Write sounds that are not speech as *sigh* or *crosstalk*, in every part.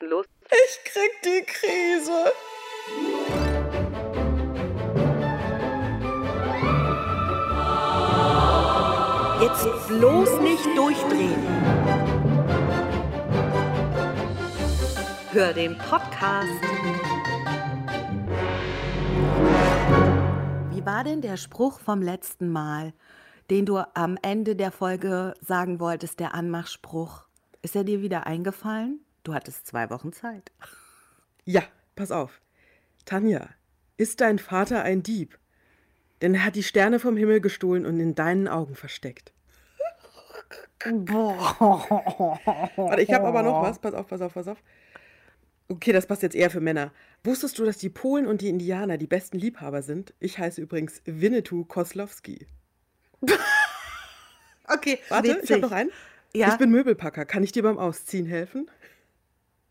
denn los? Ich krieg die Krise. Jetzt bloß nicht durchdrehen. Hör den Podcast. Wie war denn der Spruch vom letzten Mal, den du am Ende der Folge sagen wolltest, der Anmachspruch? Ist er dir wieder eingefallen? Du hattest zwei Wochen Zeit. Ja, pass auf. Tanja, ist dein Vater ein Dieb? Denn er hat die Sterne vom Himmel gestohlen und in deinen Augen versteckt. *laughs* Warte, ich habe aber noch was. Pass auf, pass auf, pass auf. Okay, das passt jetzt eher für Männer. Wusstest du, dass die Polen und die Indianer die besten Liebhaber sind? Ich heiße übrigens Winnetou Koslowski. *laughs* Okay, Warte, ich witzig. habe noch einen. Ja. Ich bin Möbelpacker. Kann ich dir beim Ausziehen helfen?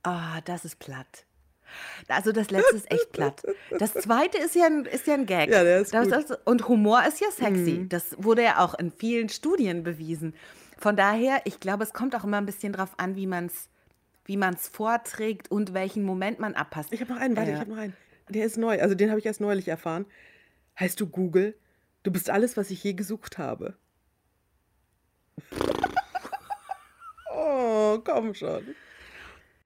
Ah, das ist platt. Also das letzte ist echt platt. Das zweite ist ja ein, ist ja ein Gag. Ja, der ist das, gut. Mhm. das, und Humor ist ja sexy. Das wurde ja auch in vielen Studien bewiesen. Von daher, ich glaube, es kommt auch immer ein bisschen drauf an, wie man es wie man's vorträgt und welchen Moment man abpasst. Ich habe noch einen, warte, Äh, ich habe noch einen. Der ist neu, also den habe ich erst neulich erfahren. Heißt du Google? Du bist alles, was ich je gesucht habe. *laughs* oh, komm schon.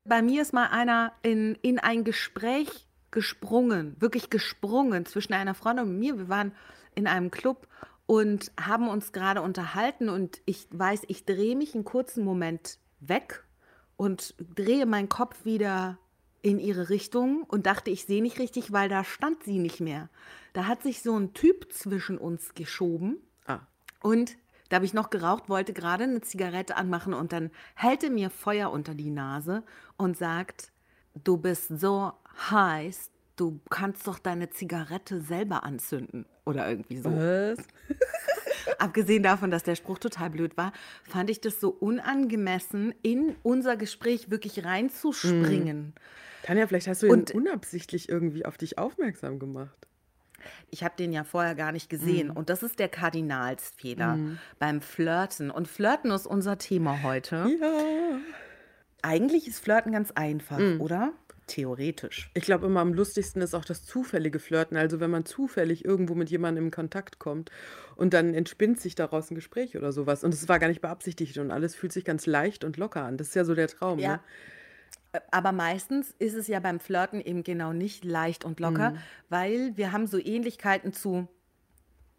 Bei mir ist mal einer in, in ein Gespräch gesprungen, wirklich gesprungen zwischen einer Freundin und mir. Wir waren in einem Club und haben uns gerade unterhalten und ich weiß, ich drehe mich einen kurzen Moment weg und drehe meinen Kopf wieder in ihre Richtung und dachte, ich sehe nicht richtig, weil da stand sie nicht mehr. Da hat sich so ein Typ zwischen uns geschoben Ah, und da habe ich noch geraucht, wollte gerade eine Zigarette anmachen und dann hält er mir Feuer unter die Nase und sagt, du bist so heiß, du kannst doch deine Zigarette selber anzünden. Oder irgendwie so. was? *laughs* Abgesehen davon, dass der Spruch total blöd war, fand ich das so unangemessen, in unser Gespräch wirklich reinzuspringen. Tanja, vielleicht hast du ihn Und- unabsichtlich irgendwie auf dich aufmerksam gemacht. Ich habe den ja vorher gar nicht gesehen. Und das ist der Kardinalsfehler beim Flirten. Und Flirten ist unser Thema heute. Ja. Eigentlich ist Flirten ganz einfach, oder? Theoretisch. Ich glaube, immer am lustigsten ist auch das zufällige Flirten. Also wenn man zufällig irgendwo mit jemandem in Kontakt kommt und dann entspinnt sich daraus ein Gespräch oder sowas. Und es war gar nicht beabsichtigt und alles fühlt sich ganz leicht und locker an. Das ist ja so der Traum. Ja. Ne? Aber meistens ist es ja beim Flirten eben genau nicht leicht und locker, weil wir haben so Ähnlichkeiten zu,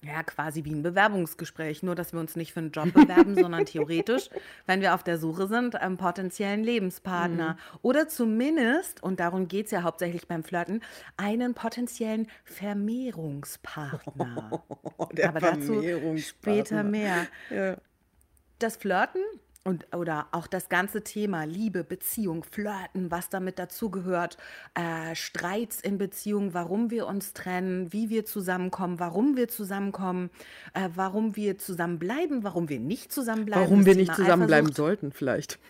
ja, quasi wie ein Bewerbungsgespräch, nur dass wir uns nicht für einen Job bewerben, *laughs* sondern theoretisch, wenn wir auf der Suche sind, einem potenziellen Lebenspartner oder zumindest, und darum geht es ja hauptsächlich beim Flirten, einen potenziellen Vermehrungspartner. Oh, *laughs* der Aber dazu Vermehrungspartner. später mehr. Ja. das Flirten und oder auch das ganze Thema Liebe, Beziehung, Flirten, was damit dazugehört, äh, Streits in Beziehung, warum wir uns trennen, wie wir zusammenkommen, warum wir zusammenkommen, äh, warum wir zusammenbleiben, warum wir nicht zusammenbleiben. Warum wir nicht Thema zusammenbleiben Eifersucht. sollten, vielleicht. *laughs*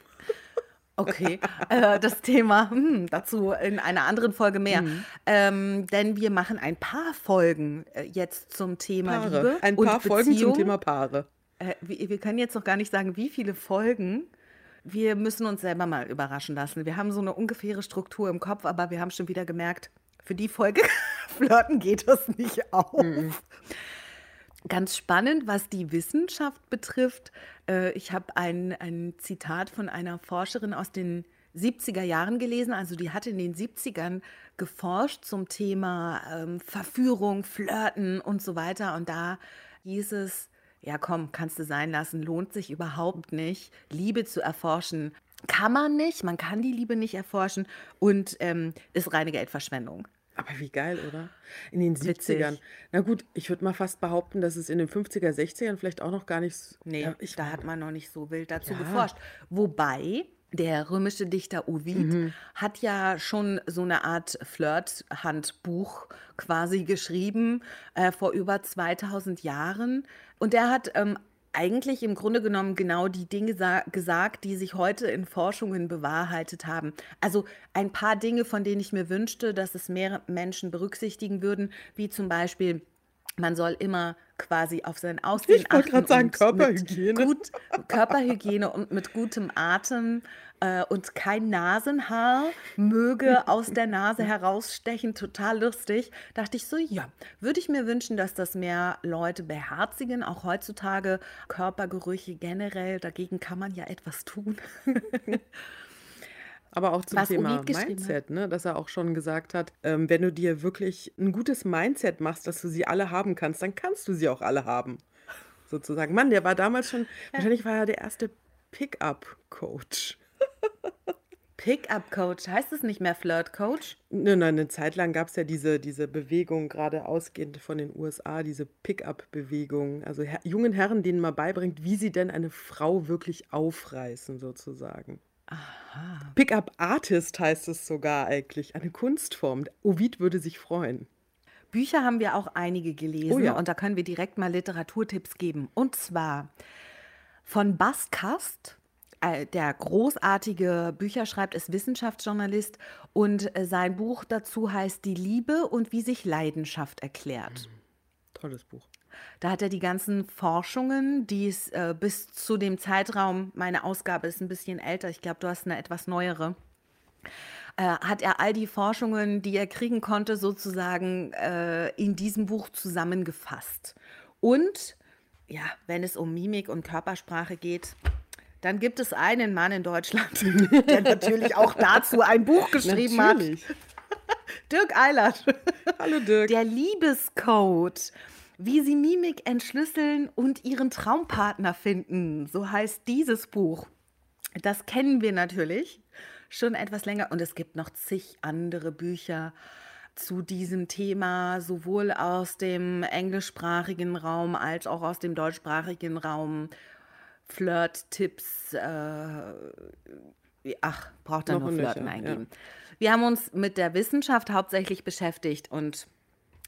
Okay, äh, das Thema hm, dazu in einer anderen Folge mehr. Mhm. Ähm, denn wir machen ein paar Folgen äh, jetzt zum Thema Paare. Liebe Ein paar Folgen zum. Thema Paare. Äh, wir, wir können jetzt noch gar nicht sagen, wie viele Folgen. Wir müssen uns selber mal überraschen lassen. Wir haben so eine ungefähre Struktur im Kopf, aber wir haben schon wieder gemerkt, für die Folge *laughs* Flirten geht das nicht auf. Ganz spannend, was die Wissenschaft betrifft. Äh, ich habe ein, ein Zitat von einer Forscherin aus den 70er Jahren gelesen. Also die hat in den 70ern geforscht zum Thema ähm, Verführung, Flirten und so weiter. Und da hieß es, ja komm, kannst du sein lassen, lohnt sich überhaupt nicht. Liebe zu erforschen kann man nicht, man kann die Liebe nicht erforschen und ähm, ist reine Geldverschwendung. Aber wie geil, oder? In den Witzig. 70ern. Na gut, ich würde mal fast behaupten, dass es in den 50er, 60ern vielleicht auch noch gar nicht. s- Nee, Ja, ich da hat man noch nicht so wild dazu Ja. geforscht. Wobei der römische Dichter Ovid Mhm. hat ja schon so eine Art Flirt-Handbuch quasi geschrieben äh, vor über 2000 Jahren. Und er hat ähm, eigentlich im Grunde genommen genau die Dinge sa- gesagt, die sich heute in Forschungen bewahrheitet haben. Also ein paar Dinge, von denen ich mir wünschte, dass es mehr Menschen berücksichtigen würden, wie zum Beispiel man soll immer quasi auf sein Aussehen Ich wollte achten gerade sagen, und mit Körperhygiene. Gut, Körperhygiene und mit gutem Atem äh, und kein Nasenhaar möge aus der Nase *laughs* herausstechen. Total lustig. Dachte ich so, ja, würde ich mir wünschen, dass das mehr Leute beherzigen. Auch heutzutage Körpergerüche generell. Dagegen kann man ja etwas tun. *laughs* Aber auch zum Was Thema. Mindset, ne? dass er auch schon gesagt hat, ähm, wenn du dir wirklich ein gutes Mindset machst, dass du sie alle haben kannst, dann kannst du sie auch alle haben. Sozusagen. Mann, der war damals schon, wahrscheinlich war er der erste Pickup-Coach. Pickup-Coach, heißt es nicht mehr Flirt-Coach? Nein, nein, eine Zeit lang gab es ja diese, diese Bewegung, gerade ausgehend von den USA, diese Pickup-Bewegung. Also her jungen Herren, denen man beibringt, wie sie denn eine Frau wirklich aufreißen, sozusagen. Pickup-Artist heißt es sogar eigentlich, eine Kunstform. Ovid würde sich freuen. Bücher haben wir auch einige gelesen Oh ja. und da können wir direkt mal Literaturtipps geben. Und zwar von Bas Kast, äh, der großartige Bücher schreibt, ist Wissenschaftsjournalist und äh, sein Buch dazu heißt Die Liebe und wie sich Leidenschaft erklärt. Tolles Buch. Da hat er die ganzen Forschungen, die es äh, bis zu dem Zeitraum, meine Ausgabe ist ein bisschen älter, ich glaube, du hast eine etwas neuere, äh, hat er all die Forschungen, die er kriegen konnte, sozusagen äh, in diesem Buch zusammengefasst. Und ja, wenn es um Mimik und Körpersprache geht, dann gibt es einen Mann in Deutschland, *laughs* der natürlich auch dazu ein Buch geschrieben hat. Natürlich. *laughs* Dirk Eilert. Hallo Dirk. Der Liebescode. Wie sie Mimik entschlüsseln und ihren Traumpartner finden. So heißt dieses Buch. Das kennen wir natürlich schon etwas länger und es gibt noch zig andere Bücher zu diesem Thema, sowohl aus dem englischsprachigen Raum als auch aus dem deutschsprachigen Raum. Flirt-Tipps, äh, ach, braucht Noch nur Flirten nöcher, ja. eingeben. Wir haben uns mit der Wissenschaft hauptsächlich beschäftigt und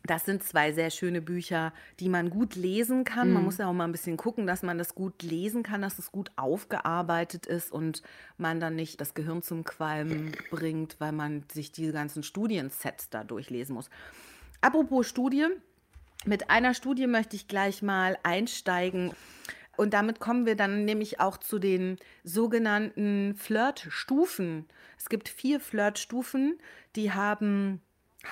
das sind zwei sehr schöne Bücher, die man gut lesen kann. Mhm. Man muss ja auch mal ein bisschen gucken, dass man das gut lesen kann, dass es gut aufgearbeitet ist und man dann nicht das Gehirn zum Qualmen bringt, weil man sich diese ganzen Studiensets da durchlesen muss. Apropos Studie, mit einer Studie möchte ich gleich mal einsteigen. Und damit kommen wir dann nämlich auch zu den sogenannten Flirtstufen. Es gibt vier Flirtstufen, die haben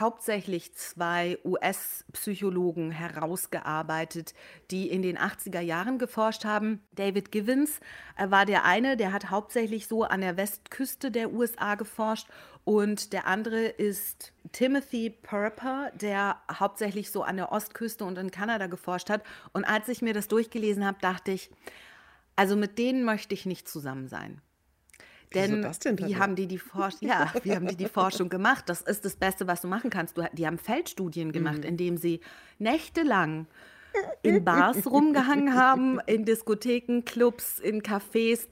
hauptsächlich zwei US-Psychologen herausgearbeitet, die in den 80er Jahren geforscht haben. David Givens äh, war der eine, der hat hauptsächlich so an der Westküste der USA geforscht und der andere ist Timothy Purper, der hauptsächlich so an der Ostküste und in Kanada geforscht hat. Und als ich mir das durchgelesen habe, dachte ich, also mit denen möchte ich nicht zusammen sein. Denn das denn, wie haben die die Forschung? Ja, wie haben die die Forschung gemacht? Das ist das Beste, was du machen kannst. Du, die haben Feldstudien gemacht, Mhm. indem sie nächtelang in Bars *laughs* rumgehangen haben, in Diskotheken, Clubs, in Cafés.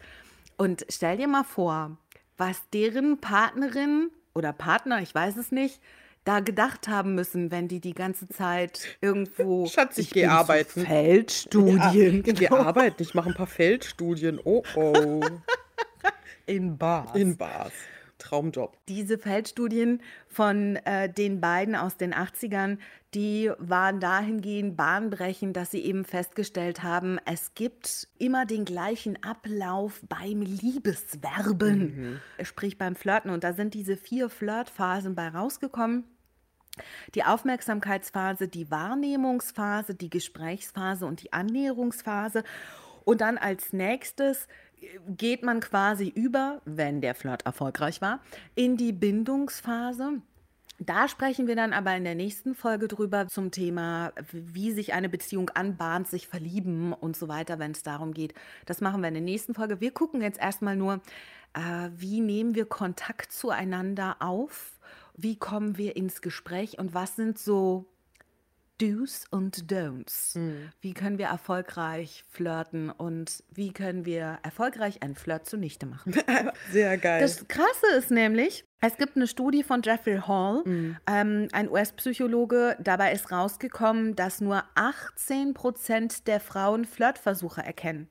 Und stell dir mal vor, was deren Partnerin oder Partner, ich weiß es nicht, da gedacht haben müssen, wenn die die ganze Zeit irgendwo *laughs* Schatz, ich geh bin zu arbeiten. Feldstudien, Ich gehe arbeiten, ich mache ein paar Feldstudien. Oh oh. *laughs* in Bars. In Bars. Traumjob. Diese Feldstudien von äh, den beiden aus den 80ern, die waren dahingehend bahnbrechend, dass sie eben festgestellt haben, es gibt immer den gleichen Ablauf beim Liebeswerben, sprich beim Flirten. Und da sind diese vier Flirtphasen bei rausgekommen. Die Aufmerksamkeitsphase, die Wahrnehmungsphase, die Gesprächsphase und die Annäherungsphase. Und dann als nächstes geht man quasi über, wenn der Flirt erfolgreich war, in die Bindungsphase. Da sprechen wir dann aber in der nächsten Folge drüber zum Thema, wie sich eine Beziehung anbahnt, sich verlieben und so weiter, wenn es darum geht. Das machen wir in der nächsten Folge. Wir gucken jetzt erstmal nur, äh, wie nehmen wir Kontakt zueinander auf, wie kommen wir ins Gespräch und was sind so Do's und Don'ts. Wie können wir erfolgreich flirten und wie können wir erfolgreich einen Flirt zunichte machen? *laughs* Sehr geil. Das Krasse ist nämlich, es gibt eine Studie von Jeffrey Hall, ähm, ein US-Psychologe. Dabei ist rausgekommen, dass nur 18 Prozent der Frauen Flirtversuche erkennen.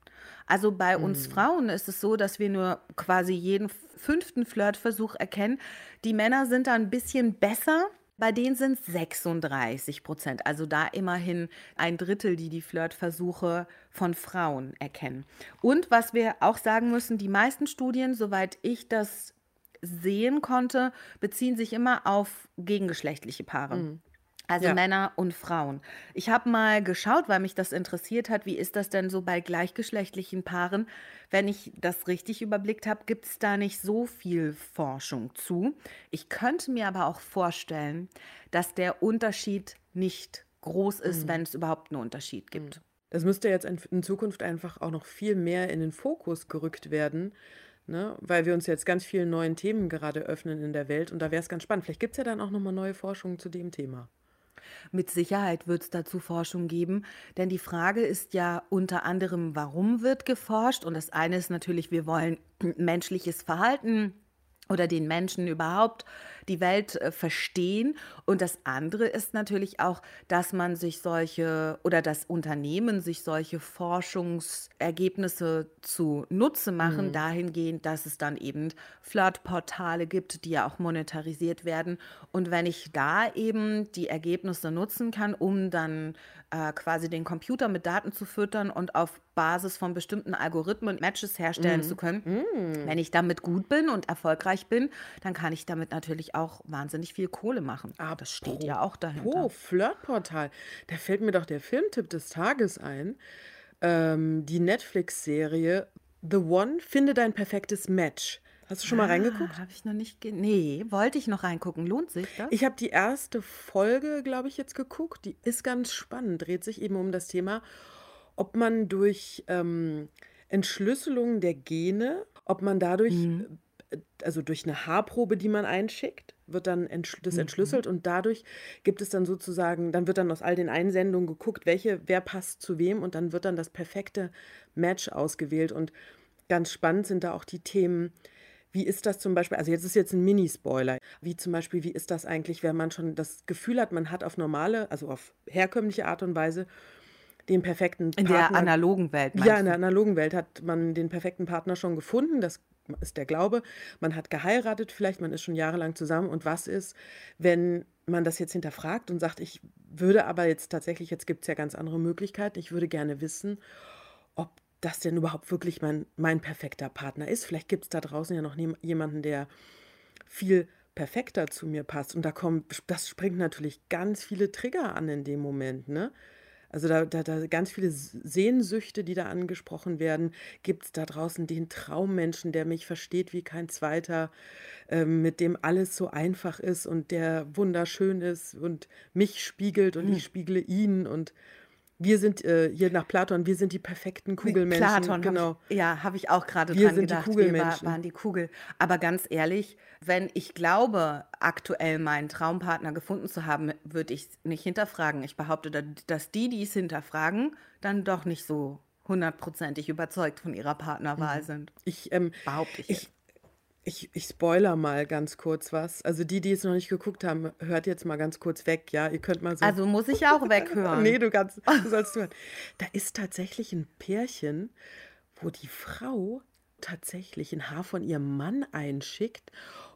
Also bei uns Frauen ist es so, dass wir nur quasi jeden fünften Flirtversuch erkennen. Die Männer sind da ein bisschen besser. Bei denen sind es 36 Prozent, also da immerhin ein Drittel, die die Flirtversuche von Frauen erkennen. Und was wir auch sagen müssen, die meisten Studien, soweit ich das sehen konnte, beziehen sich immer auf gegengeschlechtliche Paare. Mhm. Also ja. Männer und Frauen. Ich habe mal geschaut, weil mich das interessiert hat, wie ist das denn so bei gleichgeschlechtlichen Paaren? Wenn ich das richtig überblickt habe, gibt es da nicht so viel Forschung zu. Ich könnte mir aber auch vorstellen, dass der Unterschied nicht groß ist, mhm. wenn es überhaupt einen Unterschied gibt. Mhm. Das müsste jetzt in Zukunft einfach auch noch viel mehr in den Fokus gerückt werden, ne? weil wir uns jetzt ganz vielen neuen Themen gerade öffnen in der Welt. Und da wäre es ganz spannend. Vielleicht gibt es ja dann auch nochmal neue Forschungen zu dem Thema. Mit Sicherheit wird es dazu Forschung geben, denn die Frage ist ja unter anderem, warum wird geforscht? Und das eine ist natürlich, wir wollen menschliches Verhalten oder den Menschen überhaupt die Welt äh, verstehen. Und das andere ist natürlich auch, dass man sich solche oder das Unternehmen sich solche Forschungsergebnisse zu Nutze machen, mhm. dahingehend, dass es dann eben Flirtportale gibt, die ja auch monetarisiert werden. Und wenn ich da eben die Ergebnisse nutzen kann, um dann äh, quasi den Computer mit Daten zu füttern und auf Basis von bestimmten Algorithmen Matches herstellen mm. zu können. Mm. Wenn ich damit gut bin und erfolgreich bin, dann kann ich damit natürlich auch wahnsinnig viel Kohle machen. Aber das steht ja auch dahinter. Oh, Flirtportal. Da fällt mir doch der Filmtipp des Tages ein. Ähm, die Netflix-Serie The One, finde dein perfektes Match. Hast du schon mal ah, reingeguckt? Habe ich noch nicht. Nee, wollte ich noch reingucken. Lohnt sich das? Ich habe die erste Folge, glaube ich, jetzt geguckt. Die ist ganz spannend. Dreht sich eben um das Thema, ob man durch ähm, Entschlüsselung der Gene, ob man dadurch, mhm. Äh, also durch eine Haarprobe, die man einschickt, wird dann entsch das mhm. entschlüsselt mhm. und dadurch gibt es dann sozusagen, dann wird dann aus all den Einsendungen geguckt, welche, wer passt zu wem und dann wird dann das perfekte Match ausgewählt. Und ganz spannend sind da auch die Themen, wie ist das zum Beispiel, also jetzt ist jetzt ein Mini-Spoiler, wie zum Beispiel, wie ist das eigentlich, wenn man schon das Gefühl hat, man hat auf normale, also auf herkömmliche Art und Weise den perfekten Partner. In der analogen Welt. Ja, in der analogen Welt hat man den perfekten Partner schon gefunden. Das ist der Glaube. Man hat geheiratet, vielleicht man ist schon jahrelang zusammen. Und was ist, wenn man das jetzt hinterfragt und sagt, ich würde aber jetzt tatsächlich, jetzt gibt es ja ganz andere Möglichkeiten, ich würde gerne wissen, das denn überhaupt wirklich mein, mein perfekter Partner ist. Vielleicht gibt es da draußen ja noch nie, jemanden, der viel perfekter zu mir passt. Und da kommt, das springt natürlich ganz viele Trigger an in dem Moment, ne? Also da, da, da ganz viele Sehnsüchte, die da angesprochen werden. Gibt es da draußen den Traummenschen, der mich versteht wie kein zweiter, äh, mit dem alles so einfach ist und der wunderschön ist und mich spiegelt und hm. ich spiegle ihn und wir sind äh, hier nach Platon, wir sind die perfekten Kugelmenschen. Platon, genau. Hab ich, ja, habe ich auch gerade dran sind gedacht. Die Kugelmenschen. Wir war, waren die Kugel. Aber ganz ehrlich, wenn ich glaube, aktuell meinen Traumpartner gefunden zu haben, würde ich es nicht hinterfragen. Ich behaupte, dass die, die es hinterfragen, dann doch nicht so hundertprozentig überzeugt von ihrer Partnerwahl mhm. sind. Ich ähm, behaupte ich. ich ich, ich spoiler mal ganz kurz was. Also die, die es noch nicht geguckt haben, hört jetzt mal ganz kurz weg, ja? Ihr könnt mal so. Also muss ich auch *laughs* weghören. nee, du kannst, du *laughs* sollst hören. Da ist tatsächlich ein Pärchen, wo die Frau tatsächlich ein Haar von ihrem Mann einschickt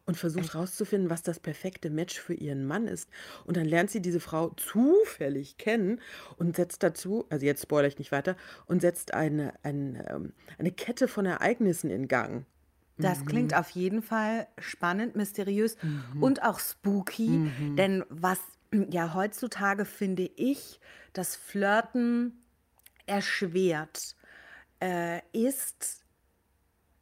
und versucht herauszufinden, was das perfekte Match für ihren Mann ist. Und dann lernt sie diese Frau zufällig kennen und setzt dazu, also jetzt spoilere ich nicht weiter, und setzt eine, eine, ähm, eine Kette von Ereignissen in Gang. Das mhm. klingt auf jeden Fall spannend, mysteriös mhm. und auch spooky. Mhm. Denn was ja heutzutage finde ich, das Flirten erschwert, äh, ist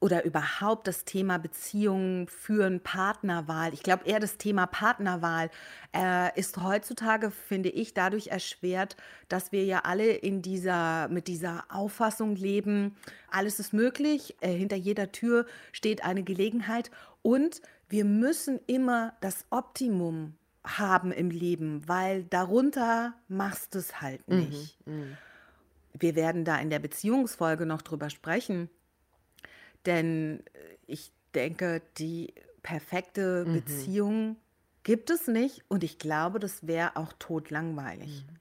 oder überhaupt das Thema Beziehungen führen, Partnerwahl. Ich glaube eher das Thema Partnerwahl äh, ist heutzutage, finde ich, dadurch erschwert, dass wir ja alle in dieser, mit dieser Auffassung leben, alles ist möglich, äh, hinter jeder Tür steht eine Gelegenheit und wir müssen immer das Optimum haben im Leben, weil darunter machst du es halt mhm, nicht. Mhm, wir werden da in der Beziehungsfolge noch drüber sprechen denn äh, ich denke, die perfekte mhm. Beziehung gibt es nicht und ich glaube, das wäre auch totlangweilig. Mhm.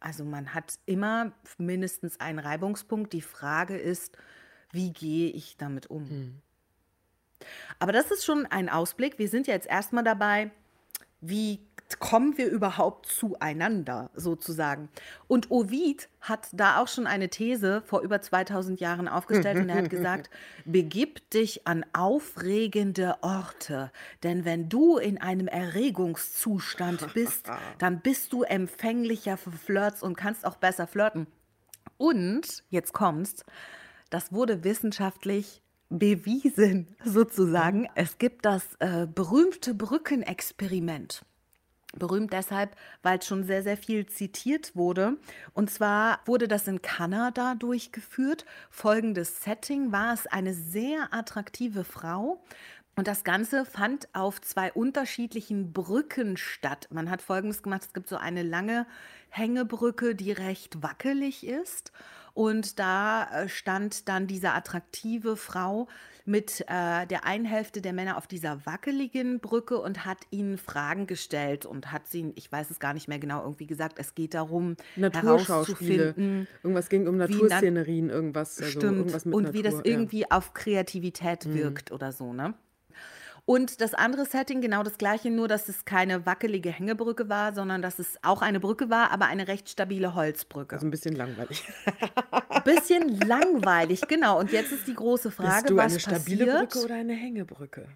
Also man hat immer mindestens einen Reibungspunkt. Die Frage ist, wie gehe ich damit um? Mhm. Aber das ist schon ein Ausblick. Wir sind ja jetzt erstmal dabei, wie kommen wir überhaupt zueinander sozusagen? Und Ovid hat da auch schon eine These vor über 2000 Jahren aufgestellt und er hat *laughs* gesagt, begib dich an aufregende Orte, denn wenn du in einem Erregungszustand *laughs* bist, dann bist du empfänglicher für Flirts und kannst auch besser flirten. Und, jetzt kommt's, das wurde wissenschaftlich bewiesen *laughs* sozusagen. Es gibt das äh, berühmte Brückenexperiment. Berühmt deshalb, weil es schon sehr, sehr viel zitiert wurde. Und zwar wurde das in Kanada durchgeführt. Folgendes Setting war es eine sehr attraktive Frau. Und das Ganze fand auf zwei unterschiedlichen Brücken statt. Man hat Folgendes gemacht, es gibt so eine lange Hängebrücke, die recht wackelig ist. Und da äh, stand dann diese attraktive Frau mit äh, der einen Hälfte der Männer auf dieser wackeligen Brücke und hat ihnen Fragen gestellt und hat sie, ich weiß es gar nicht mehr genau, irgendwie gesagt, es geht darum, Naturschauspiele. Irgendwas ging um Naturszenerien, irgendwas. Also stimmt. Irgendwas und Natur, wie das irgendwie ja. auf Kreativität mhm. wirkt oder so, ne? Und das andere Setting, genau das gleiche, nur dass es keine wackelige Hängebrücke war, sondern dass es auch eine Brücke war, aber eine recht stabile Holzbrücke. Also ein bisschen langweilig. Ein *laughs* bisschen langweilig, genau. Und jetzt ist die große Frage, Bist du was eine stabile passiert? Brücke oder eine Hängebrücke?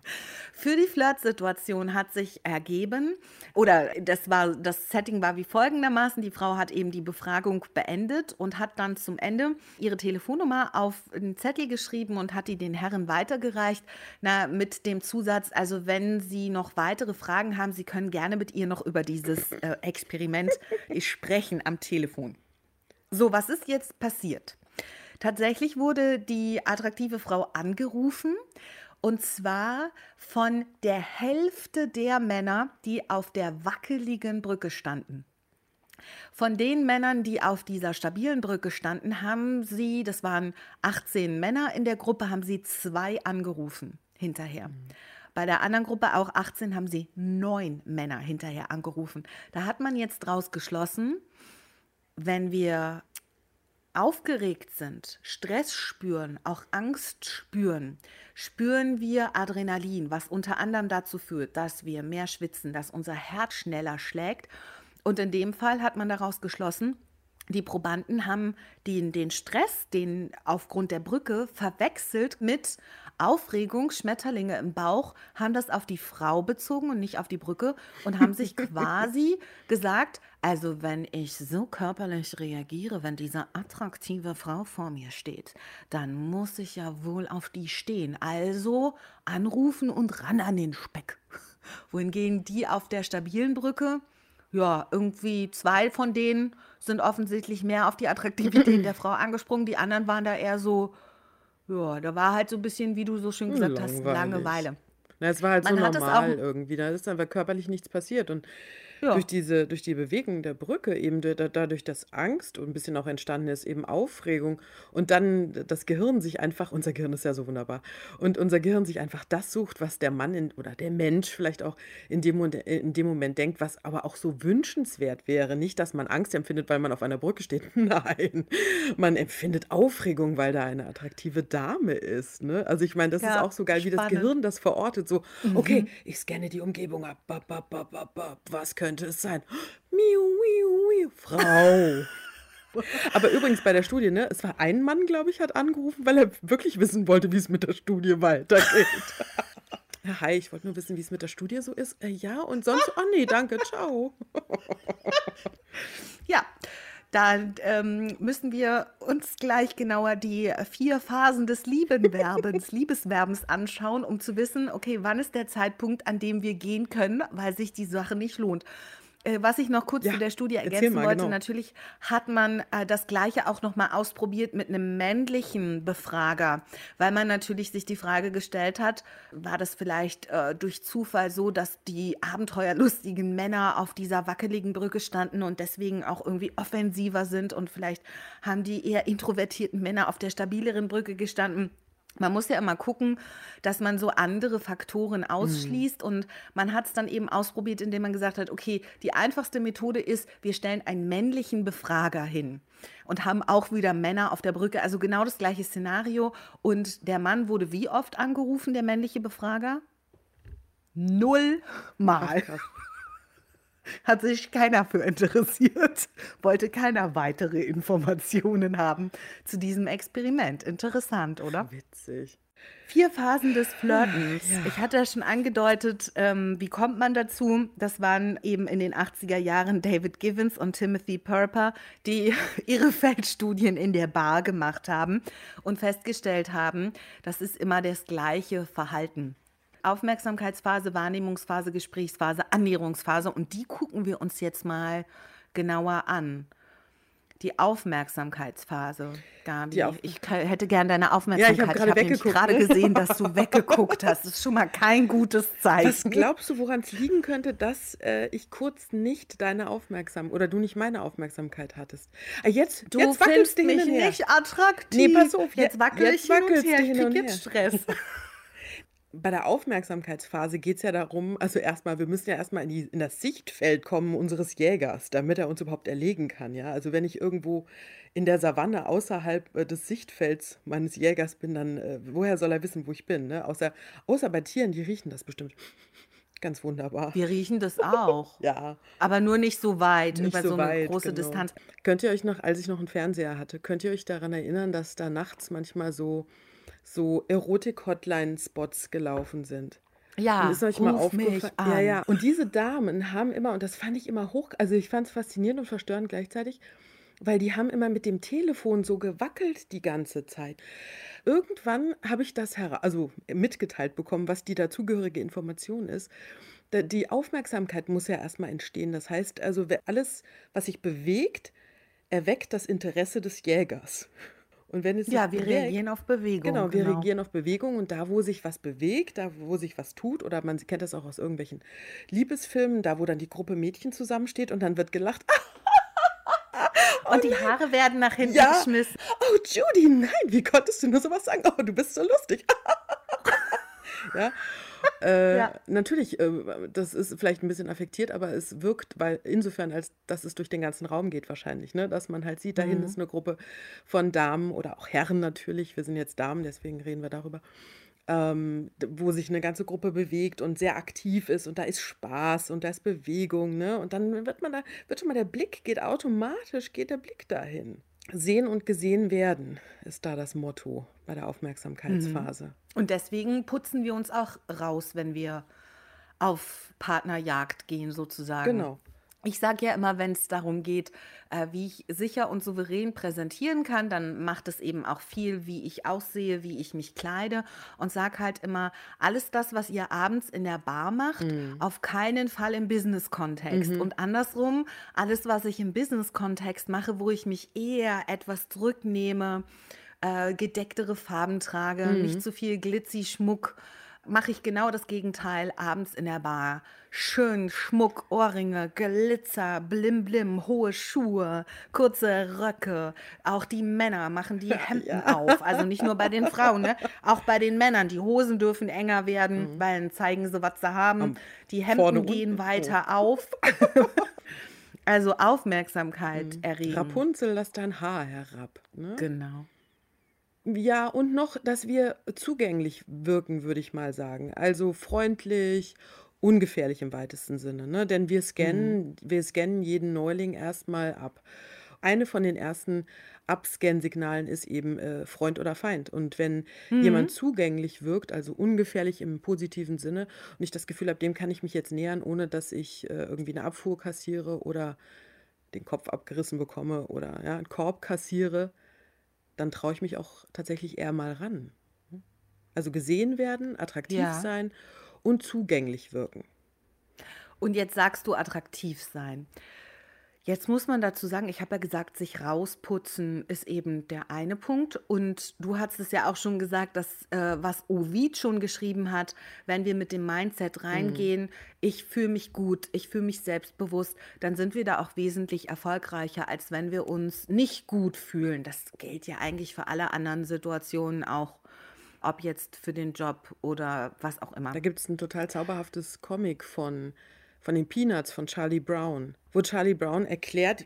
Für die Flirtsituation hat sich ergeben, oder das war das Setting war wie folgendermaßen: Die Frau hat eben die Befragung beendet und hat dann zum Ende ihre Telefonnummer auf einen Zettel geschrieben und hat die den Herren weitergereicht, na, mit dem Zusatz, also wenn Sie noch weitere Fragen haben, Sie können gerne mit ihr noch über dieses äh, Experiment *laughs* sprechen am Telefon. So, was ist jetzt passiert? Tatsächlich wurde die attraktive Frau angerufen und zwar von der Hälfte der Männer, die auf der wackeligen Brücke standen. Von den Männern, die auf dieser stabilen Brücke standen, haben sie, das waren 18 Männer in der Gruppe, haben sie zwei angerufen hinterher. Mhm. Bei der anderen Gruppe, auch 18, haben sie neun Männer hinterher angerufen. Da hat man jetzt draus geschlossen, wenn wir aufgeregt sind, Stress spüren, auch Angst spüren, spüren wir Adrenalin, was unter anderem dazu führt, dass wir mehr schwitzen, dass unser Herz schneller schlägt. Und in dem Fall hat man daraus geschlossen, die Probanden haben den, den Stress, den aufgrund der Brücke, verwechselt mit Aufregung, Schmetterlinge im Bauch, haben das auf die Frau bezogen und nicht auf die Brücke und haben sich *laughs* quasi gesagt, also wenn ich so körperlich reagiere, wenn diese attraktive Frau vor mir steht, dann muss ich ja wohl auf die stehen. Also anrufen und ran an den Speck. *laughs* Wohingegen die auf der stabilen Brücke, ja, irgendwie zwei von denen sind offensichtlich mehr auf die Attraktivität der *laughs* Frau angesprungen. Die anderen waren da eher so, ja, da war halt so ein bisschen, wie du so schön gesagt hast, Langeweile. Na, es war halt Man so normal irgendwie. Da ist einfach körperlich nichts passiert. Und ja. durch diese, durch die Bewegung der Brücke, eben da, dadurch, dass Angst und ein bisschen auch entstanden ist, eben Aufregung und dann das Gehirn sich einfach, unser Gehirn ist ja so wunderbar, und unser Gehirn sich einfach das sucht, was der Mann in, oder der Mensch vielleicht auch in dem, in dem Moment denkt, was aber auch so wünschenswert wäre. Nicht, dass man Angst empfindet, weil man auf einer Brücke steht. *laughs* Nein, man empfindet Aufregung, weil da eine attraktive Dame ist. Ne? Also ich meine, das ja, ist auch so geil, spannend. wie das Gehirn das verortet. So, mhm. okay, ich scanne die Umgebung ab. Bap, bap, bap, was könnte könnte es sein? Miu, miu, miu. Frau. Aber übrigens bei der Studie, ne, es war ein Mann, glaube ich, hat angerufen, weil er wirklich wissen wollte, wie es mit der Studie weitergeht. *laughs* Hi, ich wollte nur wissen, wie es mit der Studie so ist. Äh, ja, und sonst, oh nee, danke, ciao. ja, dann ähm, müssen wir uns gleich genauer die vier Phasen des Liebenverbens, Liebesverbens *laughs* anschauen, um zu wissen, okay, wann ist der Zeitpunkt, an dem wir gehen können, weil sich die Sache nicht lohnt. Äh, was ich noch kurz ja, zu der Studie ergänzen mal, wollte, genau. natürlich hat man äh, das Gleiche auch noch mal ausprobiert mit einem männlichen Befrager, weil man natürlich sich die Frage gestellt hat, war das vielleicht äh, durch Zufall so, dass die abenteuerlustigen Männer auf dieser wackeligen Brücke standen und deswegen auch irgendwie offensiver sind und vielleicht haben die eher introvertierten Männer auf der stabileren Brücke gestanden. Man muss ja immer gucken, dass man so andere Faktoren mhm. ausschließt. Mhm. Und man hat es dann eben ausprobiert, indem man gesagt hat, okay, die einfachste Methode ist, wir stellen einen männlichen Befrager hin und haben auch wieder Männer auf der Brücke. Also genau das gleiche Szenario. Und der Mann wurde wie oft angerufen, der männliche Befrager? Null Mal. Hat sich keiner für interessiert, wollte keiner weitere Informationen haben zu diesem Experiment. Interessant, oder? Witzig. Vier Phasen des Flirtens. Ich hatte ja schon angedeutet, ähm, wie kommt man dazu? Das waren eben in den 80er Jahren David Givens und Timothy Purper, die *laughs* ihre Feldstudien in der Bar gemacht haben und festgestellt haben, das ist immer das gleiche Verhalten. Aufmerksamkeitsphase, Wahrnehmungsphase, Gesprächsphase, Annäherungsphase. Und die gucken wir uns jetzt mal genauer an. Die Aufmerksamkeitsphase, Gabi. Auf- ich hätte gern deine Aufmerksamkeit. gerade ich habe nämlich weggeguckt, gerade ne? gesehen, dass du weggeguckt hast. Das ist schon mal kein gutes Zeichen. Was glaubst du, woran es liegen könnte, dass äh, ich kurz nicht deine Aufmerksamkeit oder du nicht meine Aufmerksamkeit hattest? Ah, jetzt, Du jetzt wackelst du mich nicht attraktiv. Nee, pass auf, Jetzt je- wackel jetzt ich hin und wackelst her. du Ich krieg jetzt Stress. Bei der Aufmerksamkeitsphase geht es ja darum, also erstmal, wir müssen ja erstmal in, die, in das Sichtfeld kommen unseres Jägers, damit er uns überhaupt erlegen kann. Ja? Also wenn ich irgendwo in der Savanne außerhalb äh, des Sichtfelds meines Jägers bin, dann äh, woher soll er wissen, wo ich bin? Ne? Außer, außer bei Tieren, die riechen das bestimmt *laughs* ganz wunderbar. Wir riechen das auch. *laughs* Ja, Aber nur nicht so weit, nicht über so, so, eine weit. große genau. Distanz. Könnt ihr euch noch, als ich noch einen Fernseher hatte, könnt ihr euch daran erinnern, dass da nachts manchmal so, so Erotik-Hotline-Spots gelaufen sind? Ja, Mir ist euch mal aufgefallen. an. Ja, ja. Und diese Damen haben immer, und das fand ich immer hoch, also ich fand es faszinierend und verstörend gleichzeitig, weil die haben immer mit dem Telefon so gewackelt die ganze Zeit. Irgendwann habe ich das hera also mitgeteilt bekommen, was die dazugehörige Information ist. Die Aufmerksamkeit muss ja erstmal entstehen. Das heißt also, alles, was sich bewegt, erweckt das Interesse des Jägers. Und wenn es Ja, wir bewegt- reagieren auf Bewegung. Genau, wir reagieren auf Bewegung und da, wo sich was bewegt, da, wo sich was tut, oder man kennt das auch aus irgendwelchen Liebesfilmen, da, wo dann die Gruppe Mädchen zusammensteht und dann wird gelacht. *laughs* Und die Haare werden nach hinten Ja. geschmissen. Oh, Judy, nein, wie konntest du nur sowas sagen? Oh, du bist so lustig. *laughs* ja. Äh, Ja. Natürlich, äh, das ist vielleicht ein bisschen affektiert, aber es wirkt, weil insofern, als dass es durch den ganzen Raum geht wahrscheinlich, ne? dass man halt sieht, da hinten Mhm. ist eine Gruppe von Damen oder auch Herren natürlich, wir sind jetzt Damen, deswegen reden wir darüber, ähm, wo sich eine ganze Gruppe bewegt und sehr aktiv ist und da ist Spaß und da ist Bewegung, ne? Und dann wird man da, wird schon mal der Blick, geht automatisch, geht der Blick dahin. Sehen und gesehen werden ist da das Motto bei der Aufmerksamkeitsphase. Und deswegen putzen wir uns auch raus, wenn wir auf Partnerjagd gehen, sozusagen. Genau. Ich sage ja immer, wenn es darum geht, äh, wie ich sicher und souverän präsentieren kann, dann macht es eben auch viel, wie ich aussehe, wie ich mich kleide und sage halt immer, alles das, was ihr abends in der Bar macht, auf keinen Fall im Business-Kontext. Und andersrum, alles, was ich im Business-Kontext mache, wo ich mich eher etwas zurücknehme, äh, gedecktere Farben trage, nicht zu viel Glitzy-Schmuck, mache ich genau das Gegenteil abends in der Bar. Schön Schmuck, Ohrringe, Glitzer, Blim Blim, hohe Schuhe, kurze Röcke. Auch die Männer machen die Hemden auf. Also nicht nur bei den Frauen, ne? auch bei den Männern. Die Hosen dürfen enger werden, weil dann zeigen sie, was sie haben. die Hemden gehen weiter auf. *laughs* also Aufmerksamkeit erregen. Rapunzel, lass dein Haar herab. Ne? Genau. Ja, und noch, dass wir zugänglich wirken, würde ich mal sagen. Also freundlich, ungefährlich im weitesten Sinne. Ne? Denn wir scannen, wir scannen jeden Neuling erstmal ab. Eine von den ersten Abscan-Signalen ist eben äh, Freund oder Feind. Und wenn jemand zugänglich wirkt, also ungefährlich im positiven Sinne, und ich das Gefühl habe, dem kann ich mich jetzt nähern, ohne dass ich äh, irgendwie eine Abfuhr kassiere oder den Kopf abgerissen bekomme oder ja, einen Korb kassiere, dann traue ich mich auch tatsächlich eher mal ran. Also gesehen werden, attraktiv Ja. sein und zugänglich wirken. Und jetzt sagst du attraktiv sein. Jetzt muss man dazu sagen, ich habe ja gesagt, sich rausputzen ist eben der eine Punkt. Und du hast es ja auch schon gesagt, dass äh, was Ovid schon geschrieben hat, wenn wir mit dem Mindset reingehen, ich fühle mich gut, ich fühle mich selbstbewusst, dann sind wir da auch wesentlich erfolgreicher, als wenn wir uns nicht gut fühlen. Das gilt ja eigentlich für alle anderen Situationen auch, ob jetzt für den Job oder was auch immer. Da gibt es ein total zauberhaftes Comic von von den Peanuts von Charlie Brown, wo Charlie Brown erklärt,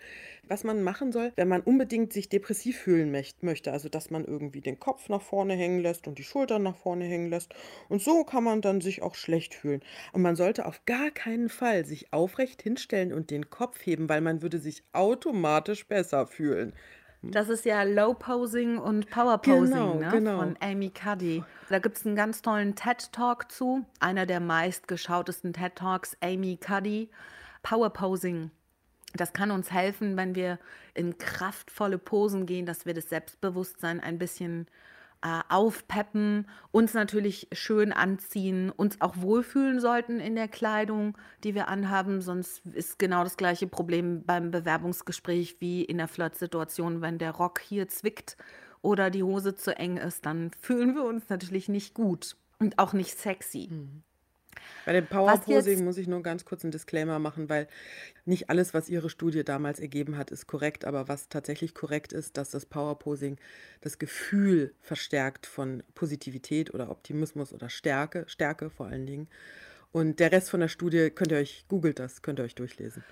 was man machen soll, wenn man unbedingt sich depressiv fühlen möchte. Also, dass man irgendwie den Kopf nach vorne hängen lässt und die Schultern nach vorne hängen lässt. Und so kann man dann sich auch schlecht fühlen. Und man sollte auf gar keinen Fall sich aufrecht hinstellen und den Kopf heben, weil man würde sich automatisch besser fühlen. Das ist ja Low Posing und Power Posing Genau, ne? genau. von Amy Cuddy. Da gibt es einen ganz tollen TED-Talk zu. Einer der meistgeschautesten TED-Talks, Amy Cuddy. Power Posing. Das kann uns helfen, wenn wir in kraftvolle Posen gehen, dass wir das Selbstbewusstsein ein bisschen äh, aufpeppen, uns natürlich schön anziehen, uns auch wohlfühlen sollten in der Kleidung, die wir anhaben. Sonst ist genau das gleiche Problem beim Bewerbungsgespräch wie in der Flirtsituation, wenn der Rock hier zwickt oder die Hose zu eng ist, dann fühlen wir uns natürlich nicht gut und auch nicht sexy. Bei dem Was Powerposing muss ich nur ganz kurz einen Disclaimer machen, weil nicht alles, was Ihre Studie damals ergeben hat, ist korrekt. Aber was tatsächlich korrekt ist, dass das Powerposing das Gefühl verstärkt von Positivität oder Optimismus oder Stärke, Stärke vor allen Dingen. Und der Rest von der Studie könnt ihr euch, googelt das, könnt ihr euch durchlesen.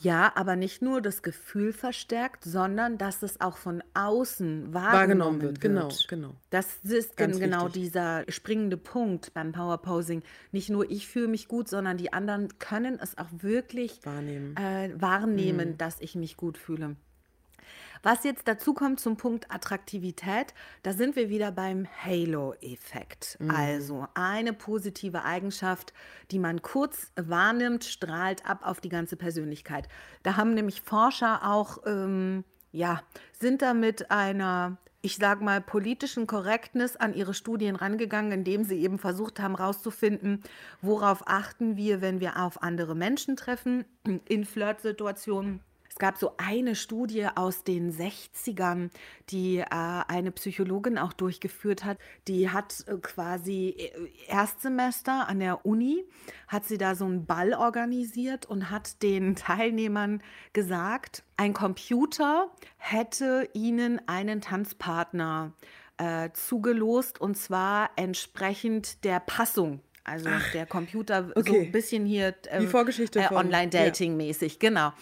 Ja, aber nicht nur das Gefühl verstärkt, sondern dass es auch von außen wahrgenommen, Wahrgenommen wird, genau, genau. Das ist Ganz gen- genau wichtig. dieser springende Punkt beim Powerposing. Nicht nur ich fühle mich gut, sondern die anderen können es auch wirklich Wahrnehmen. äh, wahrnehmen, Mhm. dass ich mich gut fühle. Was jetzt dazu kommt zum Punkt Attraktivität, da sind wir wieder beim Halo-Effekt. Mhm. Also eine positive Eigenschaft, die man kurz wahrnimmt, strahlt ab auf die ganze Persönlichkeit. Da haben nämlich Forscher auch, ähm, ja, sind da mit einer ich sag mal, politischen Correctness an ihre Studien rangegangen, indem sie eben versucht haben herauszufinden, worauf achten wir, wenn wir auf andere Menschen treffen, in Flirtsituationen. Es gab so eine Studie aus den 60ern, die äh, eine Psychologin auch durchgeführt hat. Die hat äh, quasi äh, Erstsemester an der Uni, hat sie da so einen Ball organisiert und hat den *laughs* Teilnehmern gesagt, ein Computer hätte ihnen einen Tanzpartner äh, zugelost und zwar entsprechend der Passung. Also der Computer so okay. ein bisschen hier äh, Vorgeschichte äh, von- Online-Dating-mäßig, genau.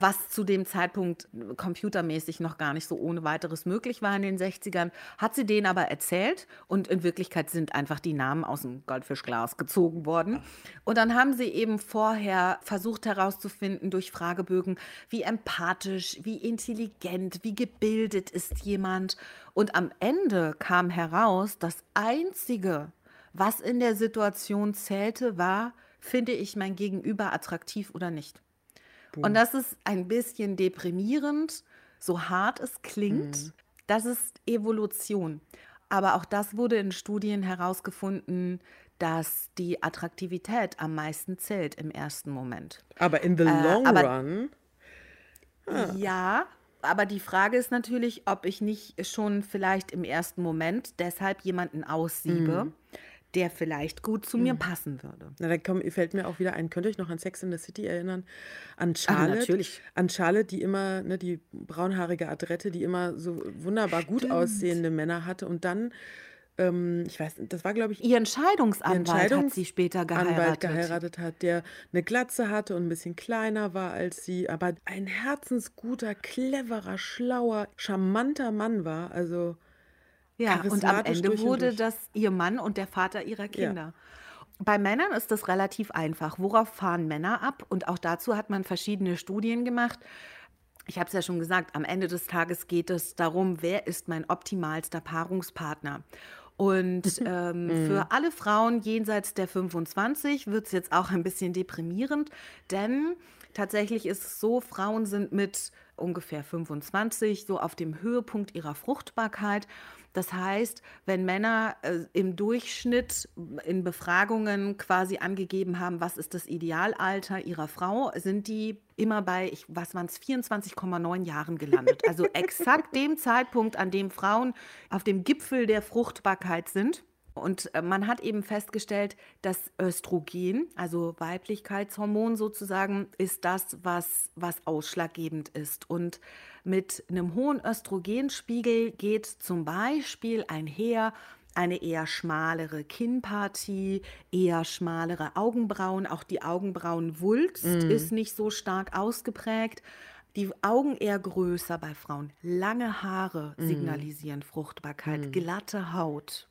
Was zu dem Zeitpunkt computermäßig noch gar nicht so ohne weiteres möglich war in den 60ern, hat sie denen aber erzählt und in Wirklichkeit sind einfach die Namen aus dem Goldfischglas gezogen worden. Und dann haben sie eben vorher versucht herauszufinden durch Fragebögen, wie empathisch, wie intelligent, wie gebildet ist jemand. Und am Ende kam heraus, das Einzige, was in der Situation zählte, war, finde ich mein Gegenüber attraktiv oder nicht. Und das ist ein bisschen deprimierend, so hart es klingt. Das ist Evolution. Aber auch das wurde in Studien herausgefunden, dass die Attraktivität am meisten zählt im ersten Moment. Aber in the long Äh, aber- run, Ja, aber die Frage ist natürlich, ob ich nicht schon vielleicht im ersten Moment deshalb jemanden aussiebe, der vielleicht gut zu mir passen würde. na, da komm, fällt mir auch wieder ein, könnt ihr euch noch an Sex in the City erinnern? An Charlotte, natürlich. an Charlotte, die immer, ne, die braunhaarige Adrette, die immer so wunderbar gut aussehende Männer hatte und dann, ähm, ich weiß, das war glaube ich Ihren Scheidungsanwalt hat sie später geheiratet. Anwalt geheiratet hat, der eine Glatze hatte und ein bisschen kleiner war als sie, aber ein herzensguter, cleverer, schlauer, charmanter Mann war. Also Ja, und am Ende wurde durch. das ihr Mann und der Vater ihrer Kinder. Bei Männern ist das relativ einfach. Worauf fahren Männer ab? Und auch dazu hat man verschiedene Studien gemacht. Ich habe es ja schon gesagt, am Ende des Tages geht es darum, wer ist mein optimalster Paarungspartner. Und *laughs* ähm, für alle Frauen jenseits der 25 wird es jetzt auch ein bisschen deprimierend, denn tatsächlich ist es so, Frauen sind mit ungefähr 25 so auf dem Höhepunkt ihrer Fruchtbarkeit. Das heißt, wenn Männer äh, im Durchschnitt in Befragungen quasi angegeben haben, was ist das Idealalter ihrer Frau, sind die immer bei, ich, was waren es, 24,9 Jahren gelandet. Also *laughs* exakt dem Zeitpunkt, an dem Frauen auf dem Gipfel der Fruchtbarkeit sind. Und äh, man hat eben festgestellt, dass Östrogen, also Weiblichkeitshormon sozusagen, ist das, was, was ausschlaggebend ist. Und mit einem hohen Östrogenspiegel geht zum Beispiel einher eine eher schmalere Kinnpartie, eher schmalere Augenbrauen. Auch die Augenbrauenwulst ist nicht so stark ausgeprägt. Die Augen eher größer bei Frauen. Lange Haare signalisieren Fruchtbarkeit. Glatte Haut.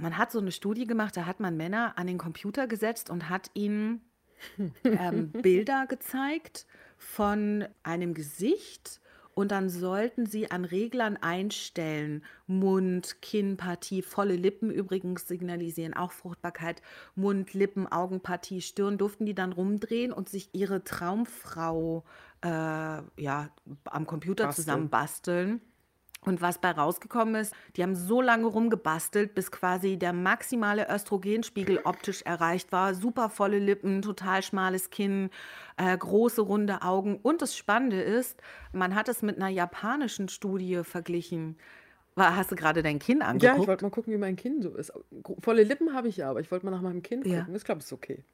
Man hat so eine Studie gemacht, da hat man Männer an den Computer gesetzt und hat ihnen *laughs* ähm, Bilder gezeigt von einem Gesicht und dann sollten sie an Reglern einstellen, Mund, Kinnpartie, volle Lippen übrigens signalisieren auch Fruchtbarkeit, Mund, Lippen, Augenpartie, Stirn, durften die dann rumdrehen und sich ihre Traumfrau äh, ja, am Computer Basteln. zusammen basteln. Und was bei rausgekommen ist, die haben so lange rumgebastelt, bis quasi der maximale Östrogenspiegel optisch erreicht war. Super volle Lippen, total schmales Kinn, äh, große runde Augen. Und das Spannende ist, man hat es mit einer japanischen Studie verglichen. War- Hast du gerade dein Kinn Ja, ich angeguckt? wollte mal gucken, wie mein Kinn so ist. Volle Lippen habe ich ja, aber ich wollte mal nach meinem Kinn Ja. gucken. Ich glaube, es ist okay.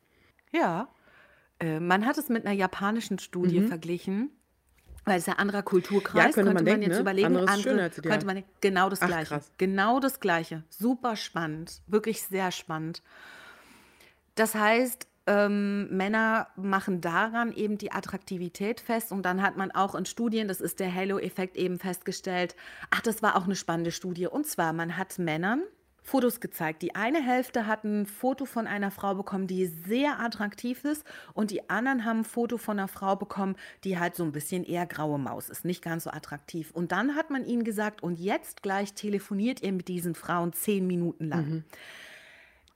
Ja. Äh, man hat es mit einer japanischen Studie verglichen. Weil es ja anderer Kulturkreis. Ja, könnte man denken, jetzt ne? überlegen, Anderes andere, Schönheitsideal. könnte man genau das Ach, Gleiche. krass. Genau das Gleiche. Super spannend. Wirklich sehr spannend. Das heißt, ähm, Männer machen daran eben die Attraktivität fest und dann hat man auch in Studien, das ist der Halo-Effekt eben festgestellt, ach, das war auch eine spannende Studie. Und zwar, man hat Männern Fotos gezeigt. Die eine Hälfte hat ein Foto von einer Frau bekommen, die sehr attraktiv ist und die anderen haben ein Foto von einer Frau bekommen, die halt so ein bisschen eher graue Maus ist, nicht ganz so attraktiv. Und dann hat man ihnen gesagt, und jetzt gleich telefoniert ihr mit diesen Frauen zehn Minuten lang.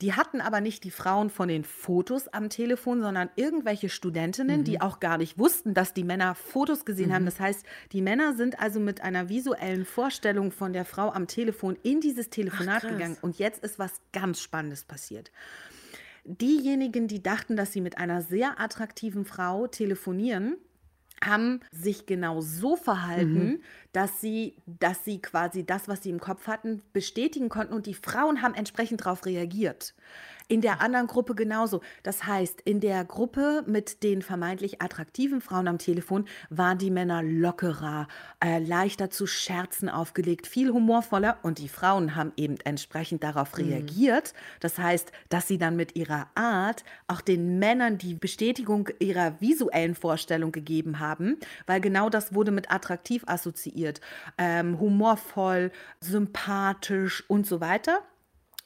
Die hatten aber nicht die Frauen von den Fotos am Telefon, sondern irgendwelche Studentinnen, die auch gar nicht wussten, dass die Männer Fotos gesehen haben. Das heißt, die Männer sind also mit einer visuellen Vorstellung von der Frau am Telefon in dieses Telefonat krass. gegangen. Und jetzt ist was ganz Spannendes passiert. Diejenigen, die dachten, dass sie mit einer sehr attraktiven Frau telefonieren, haben sich genau so verhalten, dass sie, dass sie quasi das, was sie im Kopf hatten, bestätigen konnten und die Frauen haben entsprechend darauf reagiert. In der anderen Gruppe genauso. Das heißt, in der Gruppe mit den vermeintlich attraktiven Frauen am Telefon waren die Männer lockerer, äh, leichter zu Scherzen aufgelegt, viel humorvoller und die Frauen haben eben entsprechend darauf reagiert. Das heißt, dass sie dann mit ihrer Art auch den Männern die Bestätigung ihrer visuellen Vorstellung gegeben haben, weil genau das wurde mit attraktiv assoziiert. Ähm, humorvoll, sympathisch und so weiter.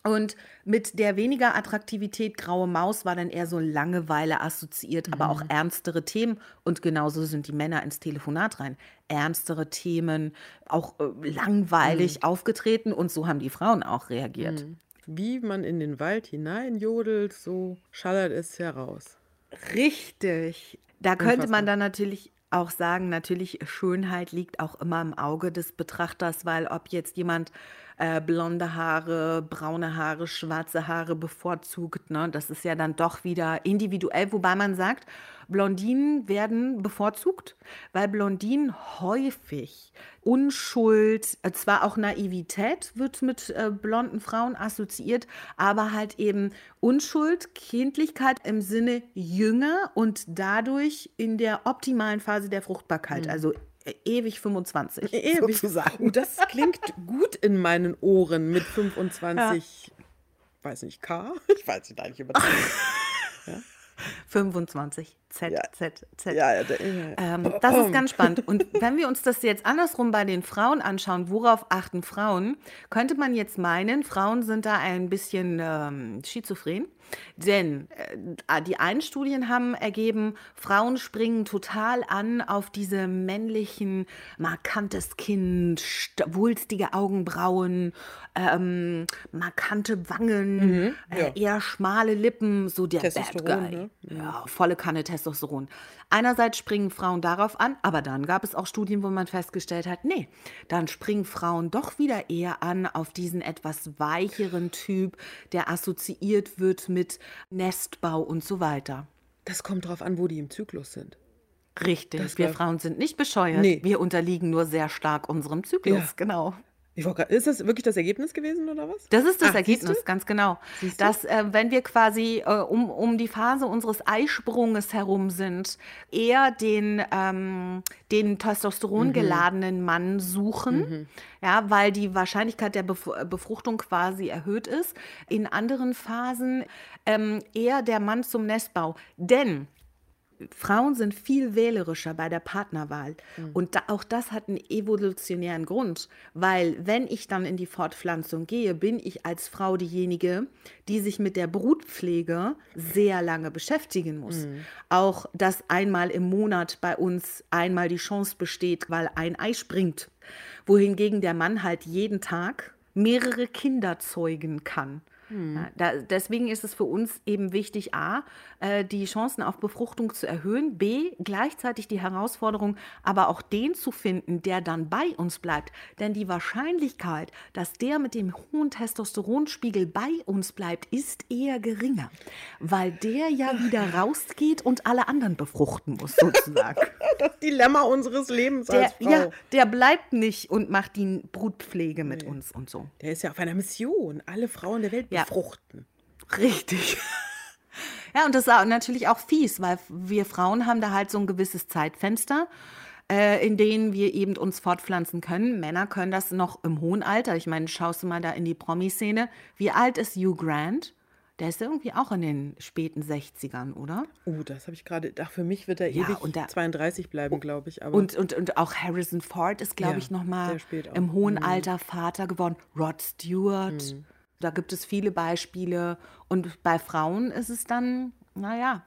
Und mit der weniger Attraktivität Graue Maus war dann eher so Langeweile assoziiert, aber auch ernstere Themen. Und genauso sind die Männer ins Telefonat rein. Ernstere Themen, auch äh, langweilig aufgetreten und so haben die Frauen auch reagiert. Wie man in den Wald hineinjodelt, so schallert es heraus. Richtig. Da könnte man dann natürlich auch sagen, natürlich Schönheit liegt auch immer im Auge des Betrachters, weil ob jetzt jemand äh, blonde Haare, braune Haare, schwarze Haare bevorzugt, ne, das ist ja dann doch wieder individuell, wobei man sagt, Blondinen werden bevorzugt, weil Blondinen häufig Unschuld, äh, zwar auch Naivität wird mit äh, blonden Frauen assoziiert, aber halt eben Unschuld, Kindlichkeit im Sinne jünger und dadurch in der optimalen Phase der Fruchtbarkeit, also äh, ewig 25 *laughs* Ewig. sozusagen. Oh, das klingt gut in meinen Ohren mit 25, weiß nicht, K? *laughs* Ich weiß nicht, eigentlich übertrieben. 25 Z, Ja. Z, Z. ja, ja, ja. Ähm, das ist ganz spannend. Und *laughs* wenn wir uns das jetzt andersrum bei den Frauen anschauen, worauf achten Frauen, könnte man jetzt meinen, Frauen sind da ein bisschen ähm, schizophren. Denn äh, die einen Studien haben ergeben, Frauen springen total an auf diese männlichen, markantes Kinn, st- wulstige Augenbrauen, ähm, markante Wangen, äh, eher schmale Lippen, so der Bad Guy. ne? Ja, volle Kanne Testosteron. Einerseits springen Frauen darauf an, aber dann gab es auch Studien, wo man festgestellt hat, nee, dann springen Frauen doch wieder eher an auf diesen etwas weicheren Typ, der assoziiert wird mit Nestbau und so weiter. Das kommt drauf an, wo die im Zyklus sind. Richtig, Das wir Frauen sind nicht bescheuert. Nee. Wir unterliegen nur sehr stark unserem Zyklus, Ja. genau. Grad- Ist das wirklich das Ergebnis gewesen oder was? Das ist das Ach, Ergebnis, ganz genau. Dass, äh, wenn wir quasi äh, um, um die Phase unseres Eisprunges herum sind, eher den, ähm, den Testosteron geladenen Mann suchen, ja, weil die Wahrscheinlichkeit der Bef Befruchtung quasi erhöht ist. In anderen Phasen ähm, eher der Mann zum Nestbau. Denn Frauen sind viel wählerischer bei der Partnerwahl. Und da, auch das hat einen evolutionären Grund, weil wenn ich dann in die Fortpflanzung gehe, bin ich als Frau diejenige, die sich mit der Brutpflege sehr lange beschäftigen muss. Auch, dass einmal im Monat bei uns einmal die Chance besteht, weil ein Ei springt. Wohingegen der Mann halt jeden Tag mehrere Kinder zeugen kann. Ja, da, deswegen ist es für uns eben wichtig, a, äh, die Chancen auf Befruchtung zu erhöhen, b, gleichzeitig die Herausforderung, aber auch den zu finden, der dann bei uns bleibt. Denn die Wahrscheinlichkeit, dass der mit dem hohen Testosteronspiegel bei uns bleibt, ist eher geringer, weil der ja *laughs* wieder rausgeht und alle anderen befruchten muss, sozusagen. *laughs* Das Dilemma unseres Lebens der, als Frau. ja, der bleibt nicht und macht die Brutpflege mit uns und so. Der ist ja auf einer Mission. Alle Frauen der Welt Ja. Befruchten. Richtig. Ja, und das ist natürlich auch fies, weil wir Frauen haben da halt so ein gewisses Zeitfenster, äh, in denen wir eben uns fortpflanzen können. Männer können das noch im hohen Alter. Ich meine, schaust du mal da in die Promi-Szene. Wie alt ist Hugh Grant? Der ist irgendwie auch in den späten 60ern, oder? Oh, das habe ich gerade. Ach, für mich wird er Ja, ewig und da- 32 bleiben, glaube ich. Aber Und, und, und auch Harrison Ford ist, glaube Ja, ich, noch mal sehr spät auch. Mhm. im hohen Alter Vater geworden. Rod Stewart. Da gibt es viele Beispiele. Und bei Frauen ist es dann, naja,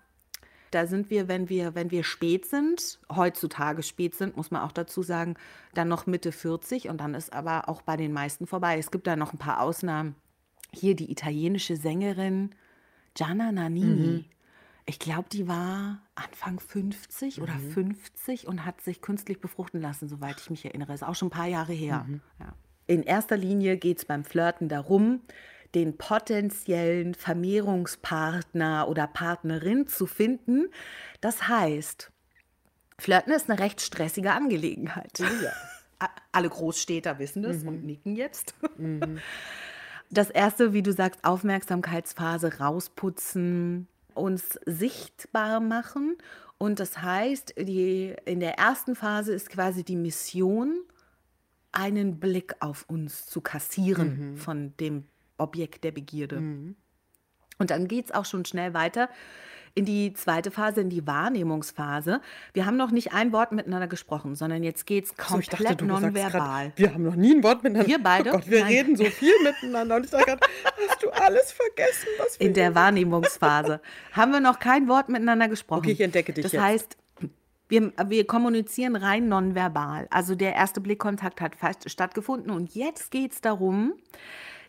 da sind wir, wenn wir, wenn wir spät sind, heutzutage spät sind, muss man auch dazu sagen, dann noch Mitte 40 und dann ist aber auch bei den meisten vorbei. Es gibt da noch ein paar Ausnahmen. Hier die italienische Sängerin Gianna Nannini. Ich glaube, die war Anfang 50 oder 50 und hat sich künstlich befruchten lassen, soweit ich mich erinnere. Ist auch schon ein paar Jahre her. Ja. In erster Linie geht es beim Flirten darum, den potenziellen Vermehrungspartner oder Partnerin zu finden. Das heißt, Flirten ist eine recht stressige Angelegenheit. A- Alle Großstädter wissen das und nicken jetzt. *laughs* Das erste, wie du sagst, Aufmerksamkeitsphase rausputzen, uns sichtbar machen. Und das heißt, die, in der ersten Phase ist quasi die Mission, einen Blick auf uns zu kassieren von dem Objekt der Begierde. Und dann geht es auch schon schnell weiter in die zweite Phase, in die Wahrnehmungsphase. Wir haben noch nicht ein Wort miteinander gesprochen, sondern jetzt geht es So, ich komplett dachte, du sagst nonverbal. wir haben noch nie ein Wort miteinander. Wir beide? Oh Gott, wir Nein. reden so viel *laughs* miteinander. Und ich sage gerade, hast du alles vergessen, was wir In der Wahrnehmungsphase haben wir noch kein Wort miteinander gesprochen. Okay, ich entdecke dich Das jetzt. heißt, wir, wir kommunizieren rein nonverbal. Also der erste Blickkontakt hat fast stattgefunden und jetzt geht es darum,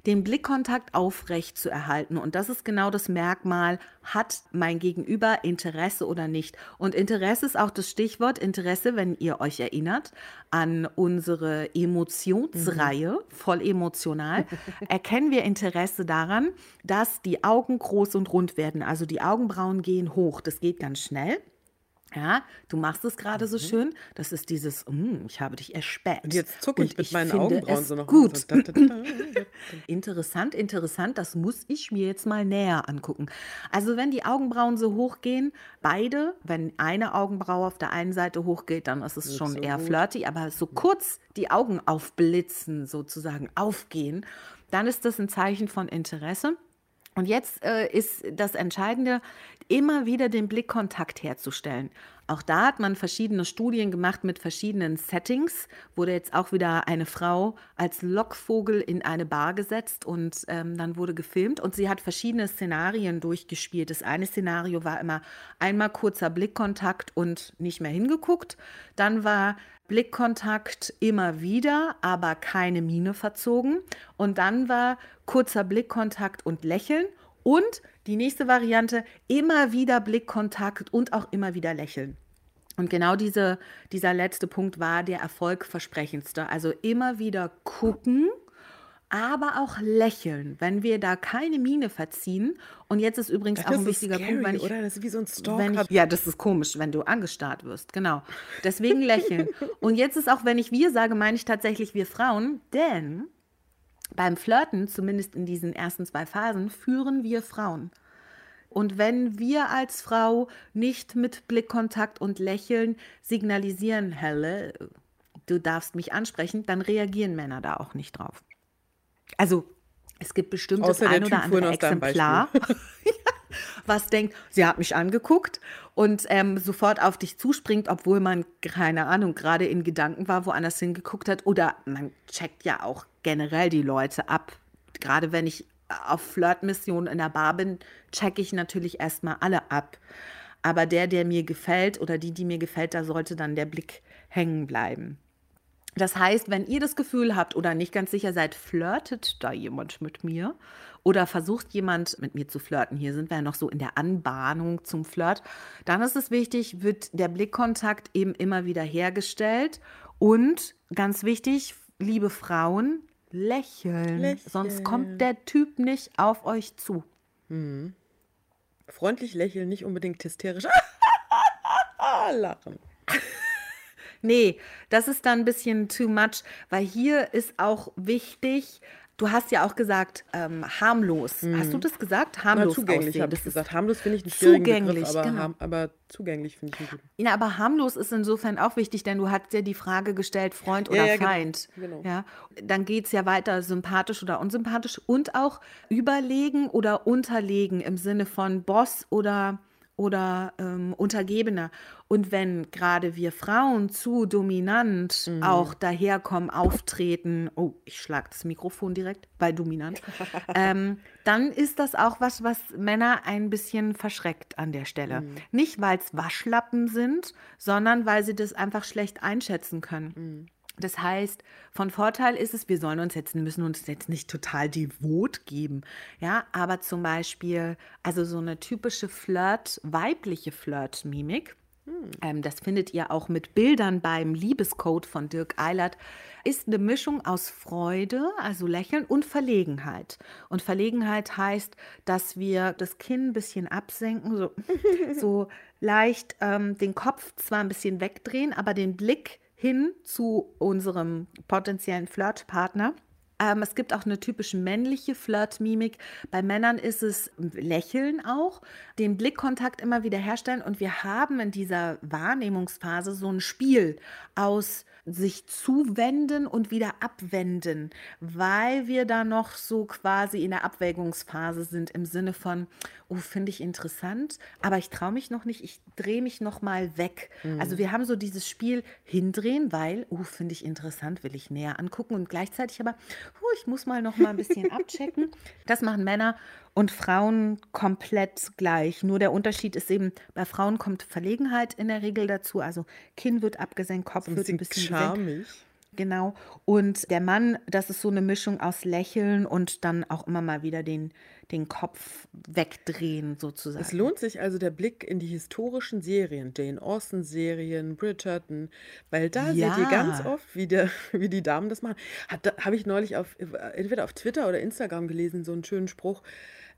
den Blickkontakt aufrecht zu erhalten. Und das ist genau das Merkmal, hat mein Gegenüber Interesse oder nicht. Und Interesse ist auch das Stichwort Interesse, wenn ihr euch erinnert an unsere Emotionsreihe, voll emotional, *laughs* erkennen wir Interesse daran, dass die Augen groß und rund werden. Also die Augenbrauen gehen hoch. Das geht ganz schnell. Ja, du machst es gerade so schön. Das ist dieses, "Mm, ich habe dich erspäht. Und jetzt zucke ich Und mit meinen Augenbrauen so noch. Gut. So. *laughs* Interessant, interessant. Das muss ich mir jetzt mal näher angucken. Also wenn die Augenbrauen so hochgehen, beide, wenn eine Augenbraue auf der einen Seite hochgeht, dann ist es schon so eher gut. flirty. Aber so kurz die Augen aufblitzen, sozusagen aufgehen, dann ist das ein Zeichen von Interesse. Und jetzt äh, ist das Entscheidende, immer wieder den Blickkontakt herzustellen. Auch da hat man verschiedene Studien gemacht mit verschiedenen Settings. Wurde jetzt auch wieder eine Frau als Lockvogel in eine Bar gesetzt und ähm, dann wurde gefilmt und sie hat verschiedene Szenarien durchgespielt. Das eine Szenario war immer einmal kurzer Blickkontakt und nicht mehr hingeguckt. Dann war Blickkontakt immer wieder, aber keine Miene verzogen. Und dann war kurzer Blickkontakt und Lächeln. Und die nächste Variante, immer wieder Blickkontakt und auch immer wieder Lächeln. Und genau diese, dieser letzte Punkt war der erfolgversprechendste. Also immer wieder gucken, aber auch lächeln, wenn wir da keine Miene verziehen. Und jetzt ist übrigens auch Das ein ist wichtiger scary, Punkt, wenn ich, oder? Das ist wie so ein Stalker. ich, ja, das ist komisch, wenn du angestarrt wirst, genau. Deswegen lächeln. *laughs* Und jetzt ist auch, wenn ich wir sage, meine ich tatsächlich wir Frauen, denn beim Flirten, zumindest in diesen ersten zwei Phasen, führen wir Frauen. Und wenn wir als Frau nicht mit Blickkontakt und Lächeln signalisieren, Helle, du darfst mich ansprechen, dann reagieren Männer da auch nicht drauf. Also es gibt bestimmt das Außer ein oder Typ andere Exemplar, *laughs* was denkt, sie hat mich angeguckt und ähm, sofort auf dich zuspringt, obwohl man, keine Ahnung, gerade in Gedanken war, woanders hingeguckt hat. Oder man checkt ja auch generell die Leute ab. Gerade wenn ich auf Flirtmissionen in der Bar bin, checke ich natürlich erstmal alle ab. Aber der, der mir gefällt oder die, die mir gefällt, da sollte dann der Blick hängen bleiben. Das heißt, wenn ihr das Gefühl habt oder nicht ganz sicher seid, flirtet da jemand mit mir? Oder versucht jemand mit mir zu flirten, hier sind wir ja noch so in der Anbahnung zum Flirt, dann ist es wichtig, wird der Blickkontakt eben immer wieder hergestellt. Und ganz wichtig, liebe Frauen, lächeln, Lächeln. sonst kommt der Typ nicht auf euch zu. Freundlich lächeln, nicht unbedingt hysterisch. *laughs* Lachen. Nee, das ist dann ein bisschen too much, weil hier ist auch wichtig, du hast ja auch gesagt, ähm, harmlos. Hast du das gesagt? Na, Harmlos zugänglich aussehen. habe ich gesagt. Harmlos finde ich einen schwierigen Zugänglich, Begriff, aber, genau. harm, aber zugänglich finde ich einen guten. Ja, aber harmlos ist insofern auch wichtig, denn du hast ja die Frage gestellt, Freund oder Ja, ja. Feind. Genau. Ja, dann geht es ja weiter, sympathisch oder unsympathisch und auch überlegen oder unterlegen im Sinne von Boss oder, oder ähm, Untergebener. Und wenn gerade wir Frauen zu dominant Mhm. auch daherkommen, auftreten, oh, ich schlage das Mikrofon direkt bei dominant, *laughs* ähm, dann ist das auch was, was Männer ein bisschen verschreckt an der Stelle. Mhm. Nicht, weil es Waschlappen sind, sondern weil sie das einfach schlecht einschätzen können. Mhm. Das heißt, von Vorteil ist es, wir sollen uns jetzt, müssen uns jetzt nicht total devot geben, ja, aber zum Beispiel, also so eine typische Flirt, weibliche Flirt-Mimik, ähm, das findet ihr auch mit Bildern beim Liebescode von Dirk Eilert, ist eine Mischung aus Freude, also Lächeln und Verlegenheit. Und Verlegenheit heißt, dass wir das Kinn ein bisschen absenken, so, *laughs* so leicht ähm, den Kopf zwar ein bisschen wegdrehen, aber den Blick hin zu unserem potenziellen Flirtpartner. Ähm, es gibt auch eine typisch männliche Flirtmimik. Bei Männern ist es Lächeln auch, den Blickkontakt immer wieder herstellen. Und wir haben in dieser Wahrnehmungsphase so ein Spiel aus sich zuwenden und wieder abwenden, weil wir da noch so quasi in der Abwägungsphase sind im Sinne von, oh, finde ich interessant, aber ich traue mich noch nicht, ich drehe mich noch mal weg. Also wir haben so dieses Spiel hindrehen, weil, oh, finde ich interessant, will ich näher angucken und gleichzeitig aber, oh, ich muss mal noch mal ein bisschen abchecken. *laughs* Das machen Männer und Frauen komplett gleich. Nur der Unterschied ist eben, bei Frauen kommt Verlegenheit in der Regel dazu. Also Kinn wird abgesenkt, Kopf Ein wird ein bisschen gesenkt. charmig. Genau. Und der Mann, das ist so eine Mischung aus Lächeln und dann auch immer mal wieder den, den Kopf wegdrehen, sozusagen. Es lohnt sich also der Blick in die historischen Serien, Jane Austen-Serien, Bridgerton, weil da seht ihr Ja. ganz oft, wie, der, *laughs* wie die Damen das machen. Habe ich neulich auf, entweder auf Twitter oder Instagram gelesen, so einen schönen Spruch.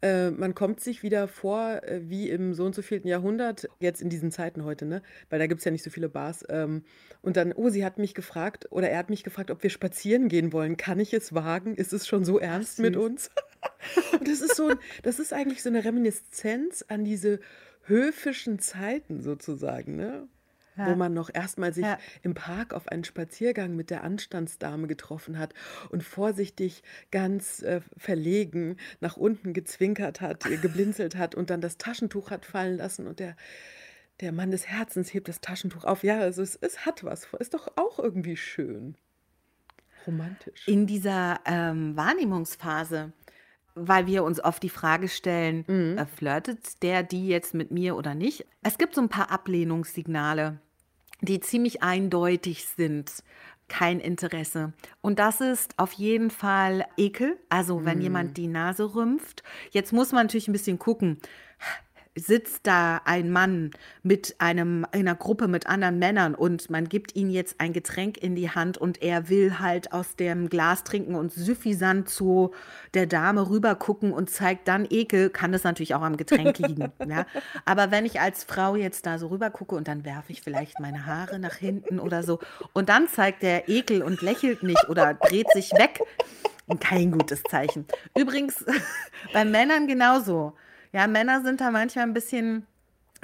Äh, man kommt sich wieder vor äh, wie im so und so vielten Jahrhundert, jetzt in diesen Zeiten heute, ne? Weil da gibt es ja nicht so viele Bars. Ähm, und dann, oh, sie hat mich gefragt, oder er hat mich gefragt, ob wir spazieren gehen wollen. Kann ich es wagen? Ist es schon so ernst mit uns? *laughs* Und das ist so, ein- das ist eigentlich so eine Reminiszenz an diese höfischen Zeiten sozusagen, ne? Wo Ja. man noch erstmal sich Ja. im Park auf einen Spaziergang mit der Anstandsdame getroffen hat und vorsichtig, ganz äh, verlegen nach unten gezwinkert hat, geblinzelt hat und dann das Taschentuch hat fallen lassen und der, der Mann des Herzens hebt das Taschentuch auf. Ja, also es, es hat was. Ist doch auch irgendwie schön. Romantisch. in dieser ähm, Wahrnehmungsphase, weil wir uns oft die Frage stellen, äh, flirtet der die jetzt mit mir oder nicht? Es gibt so ein paar Ablehnungssignale, die ziemlich eindeutig sind. Kein Interesse. Und das ist auf jeden Fall Ekel. Also wenn jemand die Nase rümpft. Jetzt muss man natürlich ein bisschen gucken. Sitzt da ein Mann mit einem, einer Gruppe mit anderen Männern und man gibt ihm jetzt ein Getränk in die Hand und er will halt aus dem Glas trinken und suffisant zu der Dame rüber gucken und zeigt dann Ekel, kann das natürlich auch am Getränk liegen. *laughs* ja? Aber wenn ich als Frau jetzt da so rüber gucke und dann werfe ich vielleicht meine Haare nach hinten oder so und dann zeigt der Ekel und lächelt nicht oder dreht sich weg, kein gutes Zeichen. Übrigens *laughs* bei Männern genauso. Ja, Männer sind da manchmal ein bisschen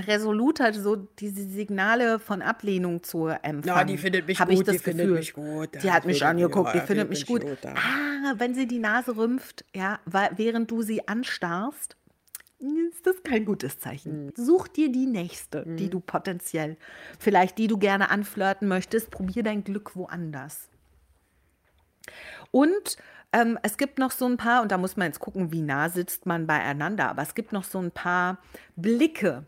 resoluter, so diese Signale von Ablehnung zu empfangen. Ja, die findet mich Hab gut, ich das die findet Gefühl. mich gut. Die hat mich angeguckt, die findet mich gut. Ah, wenn sie die Nase rümpft, ja, während du sie anstarrst, ist das kein gutes Zeichen. Such dir die nächste, die du potenziell, vielleicht die du gerne anflirten möchtest, probier dein Glück woanders. Und ähm, es gibt noch so ein paar, und da muss man jetzt gucken, wie nah sitzt man beieinander, aber es gibt noch so ein paar Blicke,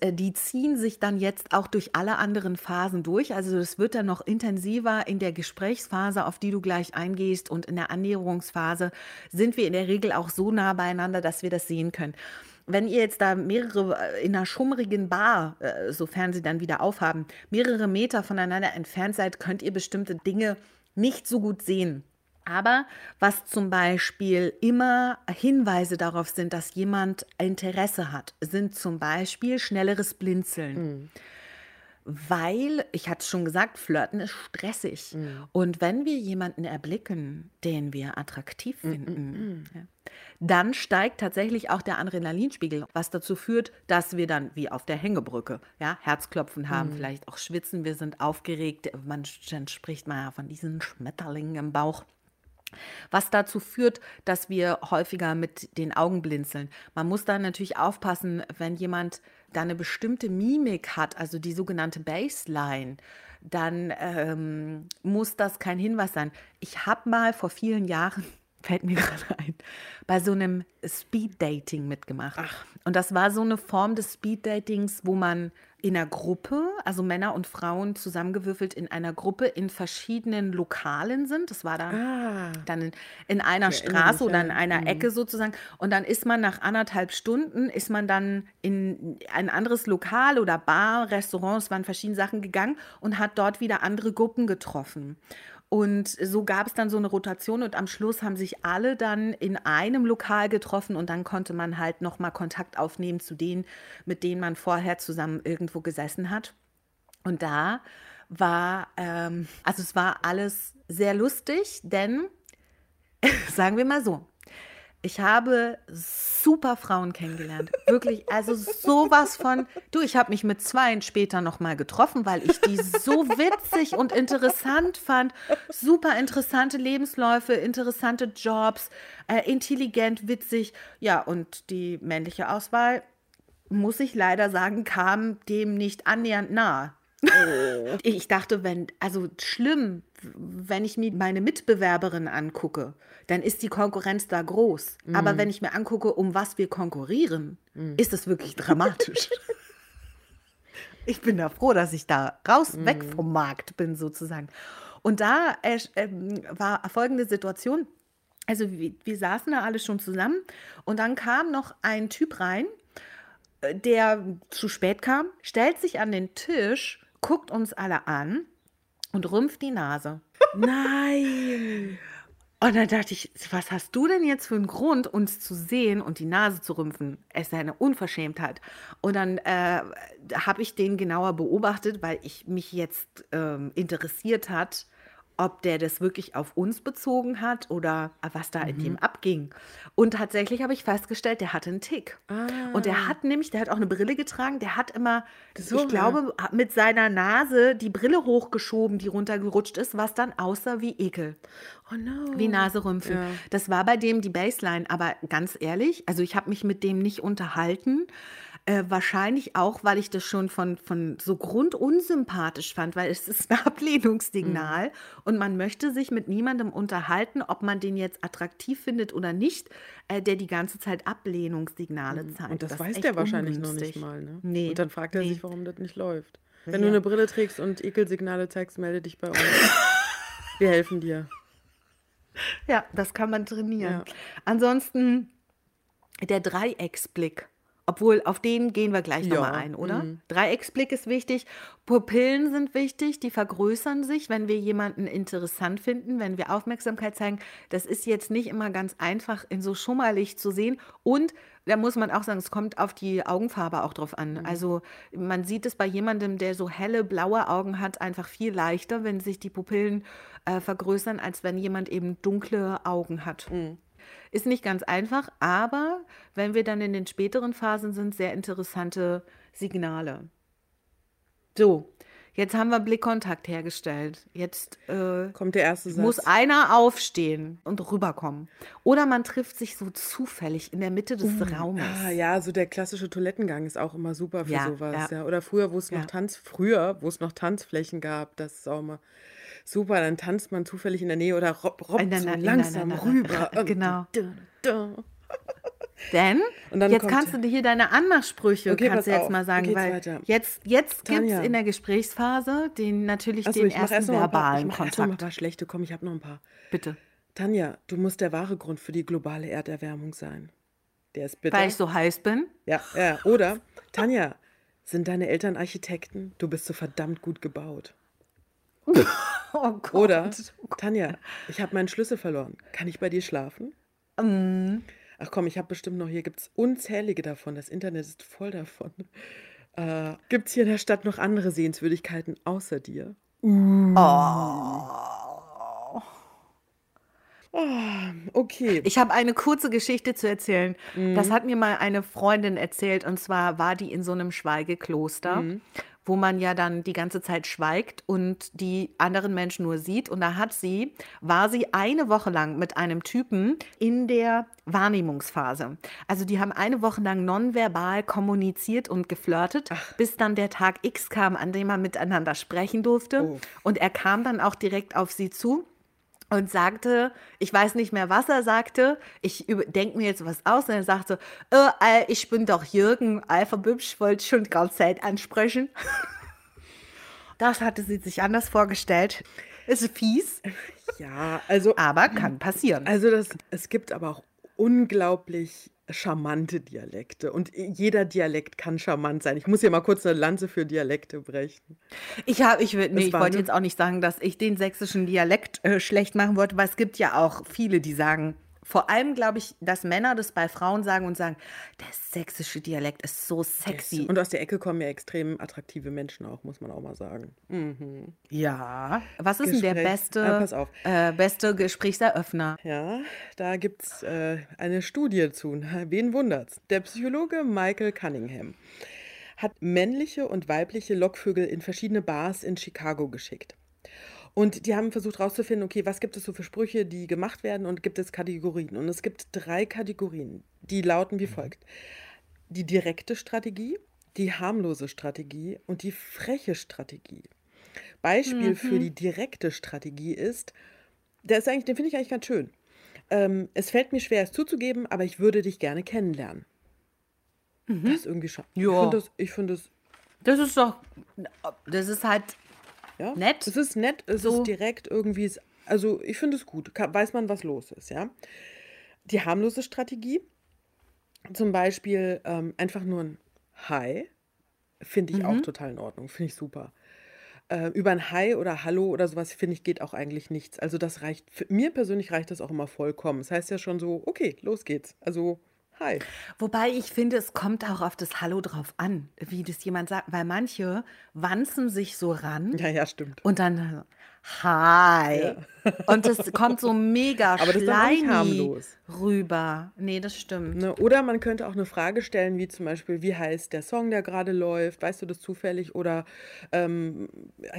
äh, die ziehen sich dann jetzt auch durch alle anderen Phasen durch. Also das wird dann noch intensiver in der Gesprächsphase, auf die du gleich eingehst, und in der Annäherungsphase sind wir in der Regel auch so nah beieinander, dass wir das sehen können. Wenn ihr jetzt da mehrere äh, in einer schummrigen Bar, äh, sofern sie dann wieder aufhaben, mehrere Meter voneinander entfernt seid, könnt ihr bestimmte Dinge nicht so gut sehen. Aber was zum Beispiel immer Hinweise darauf sind, dass jemand Interesse hat, sind zum Beispiel schnelleres Blinzeln. Weil, ich hatte es schon gesagt, Flirten ist stressig. Und wenn wir jemanden erblicken, den wir attraktiv finden, ja, dann steigt tatsächlich auch der Adrenalinspiegel, was dazu führt, dass wir dann wie auf der Hängebrücke ja, Herzklopfen haben, vielleicht auch schwitzen, wir sind aufgeregt. Man, dann spricht man ja von diesen Schmetterlingen im Bauch. Was dazu führt, dass wir häufiger mit den Augen blinzeln. Man muss da natürlich aufpassen, wenn jemand da eine bestimmte Mimik hat, also die sogenannte Baseline, dann ähm, muss das kein Hinweis sein. Ich habe mal vor vielen Jahren, *laughs* fällt mir gerade ein, bei so einem Speed-Dating mitgemacht. Und das war so eine Form des Speed-Datings, wo man in einer Gruppe, also Männer und Frauen zusammengewürfelt in einer Gruppe in verschiedenen Lokalen sind. Das war dann, Ah. dann in, in einer Straße oder in einer Ecke sozusagen. Und dann ist man nach anderthalb Stunden, ist man dann in ein anderes Lokal oder Bar, Restaurants, waren verschiedene Sachen gegangen und hat dort wieder andere Gruppen getroffen. Und so gab es dann so eine Rotation und am Schluss haben sich alle dann in einem Lokal getroffen und dann konnte man halt nochmal Kontakt aufnehmen zu denen, mit denen man vorher zusammen irgendwo gesessen hat. Und da war, ähm, also es war alles sehr lustig, denn *laughs* sagen wir mal so, ich habe super Frauen kennengelernt. Wirklich, also sowas von. Du, ich habe mich mit zweien später nochmal getroffen, weil ich die so witzig und interessant fand. Super interessante Lebensläufe, interessante Jobs, äh, intelligent, witzig. Ja, und die männliche Auswahl, muss ich leider sagen, kam dem nicht annähernd nahe. Ich dachte, wenn, also schlimm, wenn ich mir meine Mitbewerberin angucke, dann ist die Konkurrenz da groß. Aber wenn ich mir angucke, um was wir konkurrieren, ist es wirklich dramatisch. *laughs* ich bin da froh, dass ich da raus, weg vom Markt bin, sozusagen. Und da äh, ähm, war folgende Situation. Also wir, wir saßen da alle schon zusammen und dann kam noch ein Typ rein, äh, der zu spät kam, stellt sich an den Tisch, guckt uns alle an und rümpft die Nase. Nein. Und dann dachte ich, was hast du denn jetzt für einen Grund, uns zu sehen und die Nase zu rümpfen? Es ist eine Unverschämtheit. Und dann äh, habe ich den genauer beobachtet, weil ich mich jetzt ähm, interessiert hat, ob der das wirklich auf uns bezogen hat oder was da in dem abging. Und tatsächlich habe ich festgestellt, der hatte einen Tick. Und der hat nämlich, der hat auch eine Brille getragen, der hat immer, So, ich glaube, mit seiner Nase die Brille hochgeschoben, die runtergerutscht ist, was dann aussah wie Ekel. Oh no. Wie Naserümpfen. Ja. Das war bei dem die Baseline. Aber ganz ehrlich, also ich habe mich mit dem nicht unterhalten. Äh, wahrscheinlich auch, weil ich das schon von, von so grundunsympathisch fand, weil es ist ein *laughs* Ablehnungssignal und man möchte sich mit niemandem unterhalten, ob man den jetzt attraktiv findet oder nicht, äh, der die ganze Zeit Ablehnungssignale zeigt. Und das, ist weiß der wahrscheinlich noch ungünstig. nicht mal, ne? Nee. Und dann fragt er nee. sich, warum das nicht läuft. Wenn Ja. du eine Brille trägst und Ekelsignale zeigst, melde dich bei uns. *laughs* Wir helfen dir. Ja, das kann man trainieren. Ja. Ansonsten der Dreiecksblick. Obwohl, auf den gehen wir gleich nochmal Ja, ein, oder? mhm. Dreiecksblick ist wichtig. Pupillen sind wichtig, die vergrößern sich, wenn wir jemanden interessant finden, wenn wir Aufmerksamkeit zeigen. Das ist jetzt nicht immer ganz einfach in so Schummerlicht zu sehen. Und da muss man auch sagen, es kommt auf die Augenfarbe auch drauf an. Also man sieht es bei jemandem, der so helle blaue Augen hat, einfach viel leichter, wenn sich die Pupillen äh, vergrößern, als wenn jemand eben dunkle Augen hat. Ist nicht ganz einfach, aber wenn wir dann in den späteren Phasen sind, sehr interessante Signale. So, jetzt haben wir Blickkontakt hergestellt. Jetzt äh, Kommt der erste Satz. muss einer aufstehen und rüberkommen. Oder man trifft sich so zufällig in der Mitte des Raumes. Ah, ja, so der klassische Toilettengang ist auch immer super für Ja, sowas. ja. Ja. Oder früher, wo es noch Tanz, früher, wo es noch Tanzflächen gab, das ist auch immer super. Dann tanzt man zufällig in der Nähe oder rob, robbt nein, so langsam rüber. genau. Denn Und dann jetzt kannst du dir hier deine Anmachsprüche Okay, kannst du jetzt auf. mal sagen, weil weiter? jetzt, jetzt gibt es in der Gesprächsphase den natürlich Achso, den ersten erst noch ein paar, ich verbalen mach erst noch ein Kontakt. paar schlechte. Komm, ich habe noch ein paar. Bitte. Tanja, du musst der wahre Grund für die globale Erderwärmung sein. Der ist bitter. Weil ich so heiß bin. Ja, ja. Oder, Tanja, sind deine Eltern Architekten? Du bist so verdammt gut gebaut. *laughs* *laughs* Oh Gott. Oder, Tanja, ich habe meinen Schlüssel verloren. Kann ich bei dir schlafen? Mm. Ach komm, ich habe bestimmt noch, hier gibt es unzählige davon. Das Internet ist voll davon. Äh, gibt es hier in der Stadt noch andere Sehenswürdigkeiten außer dir? Oh, okay. Ich habe eine kurze Geschichte zu erzählen. Mhm. Das hat mir mal eine Freundin erzählt. Und zwar war die in so einem Schweigekloster, Mhm. Wo man ja dann die ganze Zeit schweigt und die anderen Menschen nur sieht. Und da hat sie, war sie eine Woche lang mit einem Typen in der Wahrnehmungsphase. Also die haben eine Woche lang nonverbal kommuniziert und geflirtet, bis dann der Tag X kam, an dem man miteinander sprechen durfte. Oh. Und er kam dann auch direkt auf sie zu und sagte, ich weiß nicht mehr, was er sagte, ich denke mir jetzt was aus und er sagte, äh, äh, ich bin doch Jürgen Alpha-Bübsch, wollte schon die ganze Zeit ansprechen. *laughs* Das hatte sie sich anders vorgestellt. Ist fies, Ja, also, aber kann passieren. also das, es gibt aber auch unglaublich charmante Dialekte. Und jeder Dialekt kann charmant sein. Ich muss hier mal kurz eine Lanze für Dialekte brechen. Ich, hab, ich, nee, ich wollte jetzt auch nicht sagen, dass ich den sächsischen Dialekt äh, schlecht machen wollte, weil es gibt ja auch viele, die sagen, vor allem glaube ich, dass Männer das bei Frauen sagen und sagen, der sächsische Dialekt ist so sexy. Und aus der Ecke kommen ja extrem attraktive Menschen auch, muss man auch mal sagen. Ja. Was ist denn der Gespräch- beste, Ah, pass auf. Äh, beste Gesprächseröffner? Ja, da gibt es äh, eine Studie zu. Wen wundert's? Der Psychologe Michael Cunningham hat männliche und weibliche Lockvögel in verschiedene Bars in Chicago geschickt. Und die haben versucht herauszufinden, okay, was gibt es so für Sprüche, die gemacht werden und gibt es Kategorien. Und es gibt drei Kategorien, die lauten wie folgt. Die direkte Strategie, die harmlose Strategie und die freche Strategie. Beispiel für die direkte Strategie ist, der ist eigentlich, den finde ich eigentlich ganz schön. Ähm, es fällt mir schwer, es zuzugeben, aber ich würde dich gerne kennenlernen. Das ist irgendwie schon. Ich finde das, ich finde das, Das ist doch, das ist halt ja. Nett. Es ist nett, es So. ist direkt irgendwie, also ich finde es gut, weiß man, was los ist, ja. Die harmlose Strategie, zum Beispiel ähm, einfach nur ein Hi, finde ich Mhm. auch total in Ordnung, finde ich super. Äh, über ein Hi oder Hallo oder sowas, finde ich, geht auch eigentlich nichts. Also das reicht, für mir persönlich reicht das auch immer vollkommen. Das heißt ja schon so, okay, los geht's. Also Hi. Wobei ich finde, es kommt auch auf das Hallo drauf an, wie das jemand sagt, weil manche wanzen sich so ran Ja, ja, stimmt. und dann Hi. Und das kommt so mega Aber das ist rüber. Nee, das stimmt. Ne? Oder man könnte auch eine Frage stellen, wie zum Beispiel, wie heißt der Song, der gerade läuft? Weißt du das zufällig? Oder, ähm,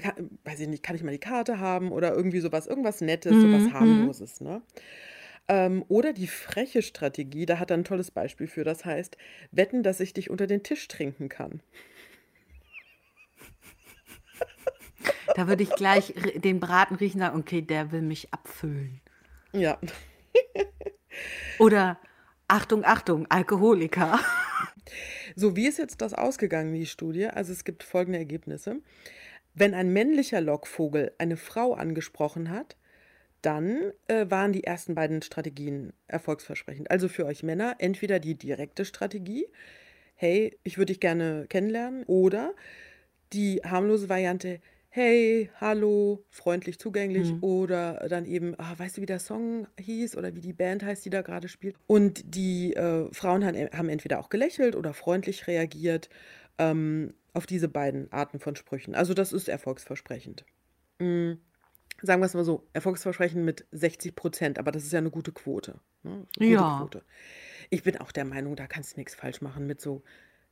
kann, weiß ich nicht, kann ich mal die Karte haben? Oder irgendwie sowas, irgendwas Nettes, sowas harmloses. Ne? Ähm, oder die freche Strategie, da hat er ein tolles Beispiel für. Das heißt, wetten, dass ich dich unter den Tisch trinken kann. Da würde ich gleich den Braten riechen und sagen, okay, der will mich abfüllen. Ja. Oder Achtung, Achtung, Alkoholiker. So, wie ist jetzt das ausgegangen, die Studie? Also es gibt folgende Ergebnisse. Wenn ein männlicher Lockvogel eine Frau angesprochen hat, dann äh, waren die ersten beiden Strategien erfolgsversprechend. Also für euch Männer entweder die direkte Strategie, hey, ich würde dich gerne kennenlernen. Oder die harmlose Variante, hey, hallo, freundlich zugänglich. Mhm. Oder dann eben, ah, weißt du, wie der Song hieß oder wie die Band heißt, die da gerade spielt. Und die äh, Frauen haben, haben entweder auch gelächelt oder freundlich reagiert ähm, auf diese beiden Arten von Sprüchen. Also das ist erfolgsversprechend. Mm, sagen wir es mal so, erfolgsversprechend mit 60 Prozent, aber das ist ja eine gute Quote. Ne? Gute Ja. Quote. Ich bin auch der Meinung, da kannst du nichts falsch machen mit so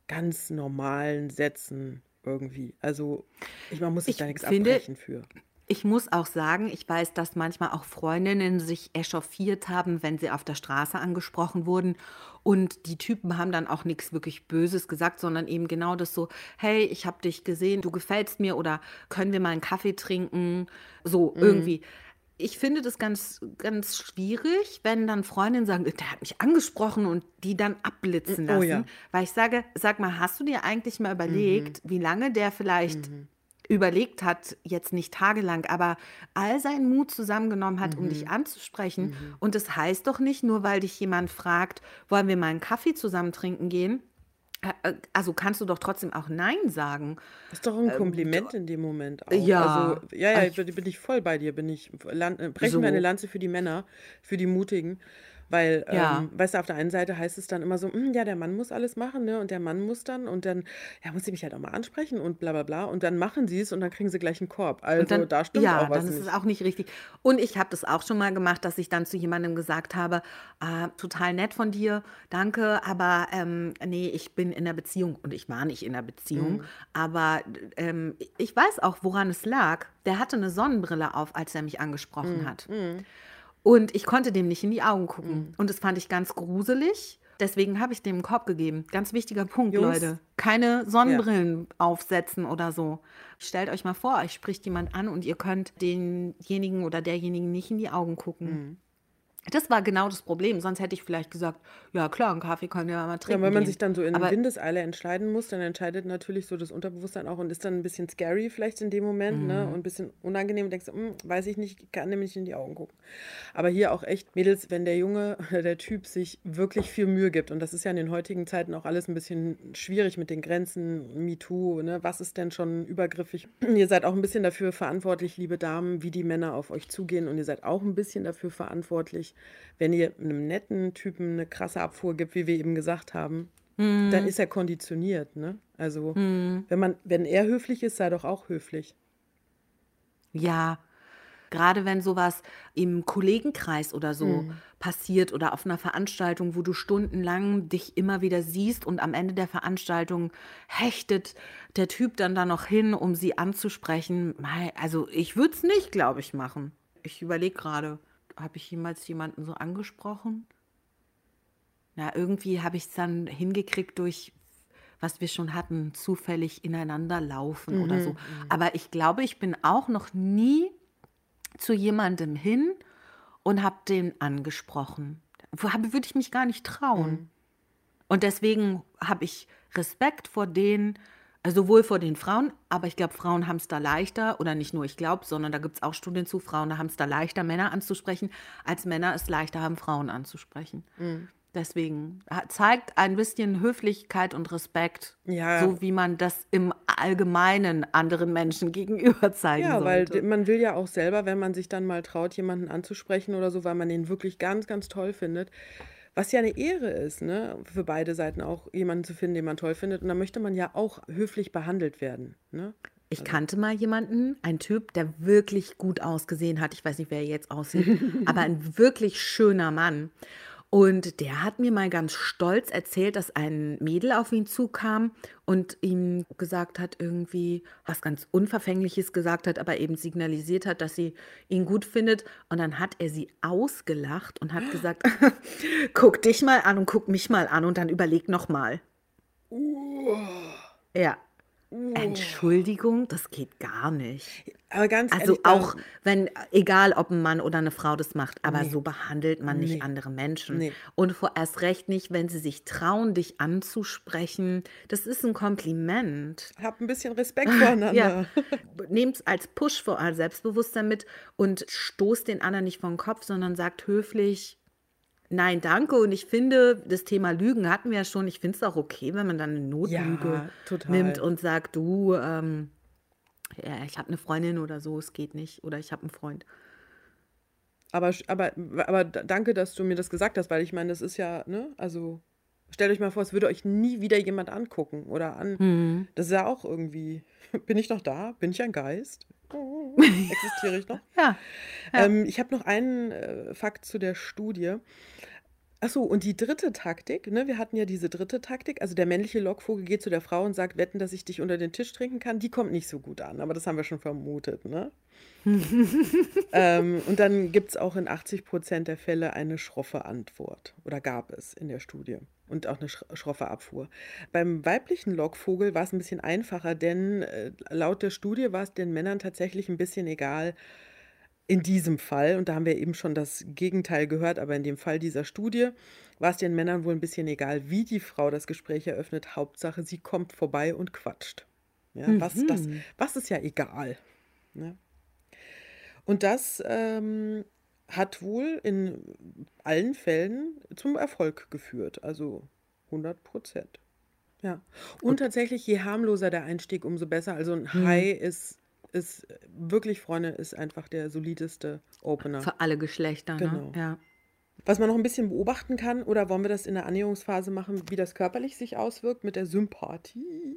ganz normalen Sätzen irgendwie. Also ich, man muss sich Ich da nichts finde, abbrechen für. Ich muss auch sagen, ich weiß, dass manchmal auch Freundinnen sich echauffiert haben, wenn sie auf der Straße angesprochen wurden. Und die Typen haben dann auch nichts wirklich Böses gesagt, sondern eben genau das so, hey, ich habe dich gesehen, du gefällst mir oder können wir mal einen Kaffee trinken? So Mhm. irgendwie. Ich finde das ganz, ganz schwierig, wenn dann Freundinnen sagen, der hat mich angesprochen und die dann abblitzen Oh lassen. ja. Weil ich sage, sag mal, hast du dir eigentlich mal Mhm. überlegt, wie lange der vielleicht überlegt hat, jetzt nicht tagelang, aber all seinen Mut zusammengenommen hat, um Mhm. dich anzusprechen. Und das heißt doch nicht, nur weil dich jemand fragt, wollen wir mal einen Kaffee zusammen trinken gehen? Äh, Also kannst du doch trotzdem auch Nein sagen. Das ist doch ein Kompliment in dem Moment auch. Ähm, Ja. Also, ja, ja, Ich- bin, ich voll bei dir. Bin ich, äh, brechen So. wir eine Lanze für die Männer, für die Mutigen. Weil, Ja. ähm, weißt du, auf der einen Seite heißt es dann immer so, "Hm, ja, der Mann muss alles machen, ne? Und der Mann muss dann und dann, ja, muss sie mich halt auch mal ansprechen und bla bla bla. Und dann machen sie es und dann kriegen sie gleich einen Korb. Also dann, da stimmt ja, auch was dann ist nicht. es auch nicht richtig. Und ich habe das auch schon mal gemacht, dass ich dann zu jemandem gesagt habe, ah, total nett von dir, danke, aber ähm, nee, ich bin in der Beziehung und ich war nicht in der Beziehung. Mhm. Aber ähm, ich weiß auch, woran es lag. Der hatte eine Sonnenbrille auf, als er mich Mhm. angesprochen hat. Und ich konnte dem nicht in die Augen Mhm. gucken. Und das fand ich ganz gruselig. Deswegen habe ich dem einen Korb gegeben. Ganz wichtiger Punkt, Jungs, Leute. Keine Sonnenbrillen aufsetzen oder so. Stellt euch mal vor, euch spricht jemand an und ihr könnt denjenigen oder derjenigen nicht in die Augen gucken. Mhm. Das war genau das Problem. Sonst hätte ich vielleicht gesagt, ja klar, einen Kaffee können wir mal Ja, trinken wenn man gehen. sich dann so in Aber Windeseile entscheiden muss, dann entscheidet natürlich so das Unterbewusstsein auch und ist dann ein bisschen scary vielleicht in dem Moment, ne? Und ein bisschen unangenehm und denkst, hm, weiß ich nicht, kann nämlich nicht in die Augen gucken. Aber hier auch echt, Mädels, wenn der Junge *laughs* oder der Typ sich wirklich viel Mühe gibt, und das ist ja in den heutigen Zeiten auch alles ein bisschen schwierig mit den Grenzen, MeToo, ne? Was ist denn schon übergriffig? *clears throat* Ihr seid auch ein bisschen dafür verantwortlich, liebe Damen, wie die Männer auf euch zugehen und ihr seid auch ein bisschen dafür verantwortlich, wenn ihr einem netten Typen eine krasse Abfuhr gibt, wie wir eben gesagt haben, dann ist er konditioniert, ne? Also, wenn man, wenn er höflich ist, sei doch auch höflich. Ja, gerade wenn sowas im Kollegenkreis oder so Mhm. passiert oder auf einer Veranstaltung, wo du stundenlang dich immer wieder siehst und am Ende der Veranstaltung hechtet der Typ dann da noch hin, um sie anzusprechen. Also ich würde es nicht, glaube ich, machen. Ich überlege gerade, habe ich jemals jemanden so angesprochen? Na, irgendwie habe ich es dann hingekriegt durch, was wir schon hatten, zufällig ineinander laufen oder so. Aber ich glaube, ich bin auch noch nie zu jemandem hin und habe den angesprochen. Würde ich mich gar nicht trauen. Und deswegen habe ich Respekt vor denen, äh, sowohl vor den Frauen, aber ich glaube, Frauen haben es da leichter, oder nicht nur ich glaube, sondern da gibt es auch Studien zu, Frauen haben es da leichter, Männer anzusprechen, als Männer es leichter haben, Frauen anzusprechen. Deswegen ha- zeigt ein bisschen Höflichkeit und Respekt, Ja. so wie man das im Allgemeinen anderen Menschen *laughs* gegenüber zeigen Ja, weil sollte. d- man will ja auch selber, wenn man sich dann mal traut, jemanden anzusprechen oder so, weil man den wirklich ganz, ganz toll findet, was ja eine Ehre ist, ne, für beide Seiten auch jemanden zu finden, den man toll findet. Und da möchte man ja auch höflich behandelt werden, ne? Ich kannte mal jemanden, einen Typ, der wirklich gut ausgesehen hat. Ich weiß nicht, wer er jetzt aussieht, *laughs* aber ein wirklich schöner Mann. Und der hat mir mal ganz stolz erzählt, dass ein Mädel auf ihn zukam und ihm gesagt hat, irgendwie was ganz Unverfängliches gesagt hat, aber eben signalisiert hat, dass sie ihn gut findet. Und dann hat er sie ausgelacht und hat *gasps* gesagt, *laughs* guck dich mal an und guck mich mal an und dann überleg noch mal. Ja. Entschuldigung, das geht gar nicht. Aber ganz Also ehrlich, auch wenn, egal ob ein Mann oder eine Frau das macht, aber so behandelt man nicht Nee. andere Menschen. Nee. Und vorerst recht nicht, wenn sie sich trauen, dich anzusprechen. Das ist ein Kompliment. hab ein bisschen Respekt voreinander. Ja. Nehmt es als Push vor euer Selbstbewusstsein mit und stoßt den anderen nicht vor den Kopf, sondern sagt höflich, Nein, danke. Und ich finde, das Thema Lügen hatten wir ja schon. Ich finde es auch okay, wenn man dann eine Notlüge Ja, nimmt und sagt, du, ähm, ja, ich habe eine Freundin oder so, es geht nicht. Oder ich habe einen Freund. Aber, aber, aber danke, dass du mir das gesagt hast, weil ich meine, das ist ja, ne, also stellt euch mal vor, es würde euch nie wieder jemand angucken oder an. Mhm. Das ist ja auch irgendwie, *laughs* bin ich noch da? Bin ich ein Geist? Existiere ich noch? *laughs* Ja. Ja. Ähm, ich habe noch einen äh, Fakt zu der Studie. Achso, und die dritte Taktik, ne, wir hatten ja diese dritte Taktik, also der männliche Lockvogel geht zu der Frau und sagt, wetten, dass ich dich unter den Tisch trinken kann, die kommt nicht so gut an, aber das haben wir schon vermutet, ne? *laughs* ähm, und dann gibt es auch in 80 Prozent der Fälle eine schroffe Antwort oder gab es in der Studie und auch eine sch schroffe Abfuhr. Beim weiblichen Lockvogel war es ein bisschen einfacher, denn äh, laut der Studie war es den Männern tatsächlich ein bisschen egal, in diesem Fall, und da haben wir eben schon das Gegenteil gehört, aber in dem Fall dieser Studie war es den Männern wohl ein bisschen egal, wie die Frau das Gespräch eröffnet. Hauptsache, sie kommt vorbei und quatscht. Ja, was, das, Mhm. was ist ja egal. Ne? Und das ähm, hat wohl in allen Fällen zum Erfolg geführt, also 100 Prozent. Ja. Und tatsächlich, je harmloser der Einstieg, umso besser. Also ein Mhm. High ist, ist wirklich, Freunde, ist einfach der solideste Opener. Für alle Geschlechter, Genau. ne? Ja. Was man noch ein bisschen beobachten kann, oder wollen wir das in der Annäherungsphase machen, wie das körperlich sich auswirkt mit der Sympathie?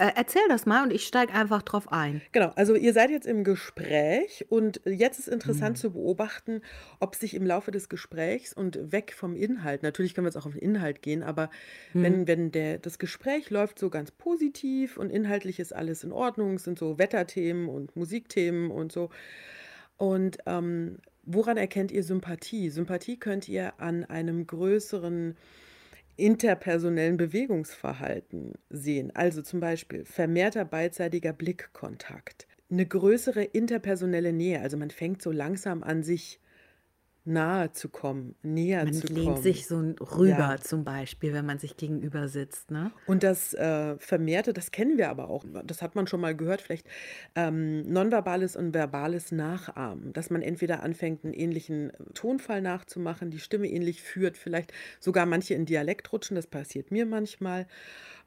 Äh, erzähl das mal und ich steige einfach drauf ein. Genau, also ihr seid jetzt im Gespräch und jetzt ist interessant zu beobachten, ob sich im Laufe des Gesprächs und weg vom Inhalt, natürlich können wir jetzt auch auf den Inhalt gehen, aber wenn, wenn der, das Gespräch läuft so ganz positiv und inhaltlich ist alles in Ordnung, es sind so Wetterthemen und Musikthemen und so. Und ähm, woran erkennt ihr Sympathie? Sympathie könnt ihr an einem größeren interpersonellen Bewegungsverhalten sehen. Also zum Beispiel vermehrter beidseitiger Blickkontakt, eine größere interpersonelle Nähe. Also man fängt so langsam an, sich nahe zu kommen, näher Man zu lehnt kommen. sich so rüber Ja. zum Beispiel, wenn man sich gegenüber sitzt, ne? Und das äh, Vermehrte, das kennen wir aber auch, das hat man schon mal gehört, vielleicht ähm, nonverbales und verbales Nachahmen, dass man entweder anfängt, einen ähnlichen Tonfall nachzumachen, die Stimme ähnlich führt, vielleicht sogar manche in Dialekt rutschen, das passiert mir manchmal.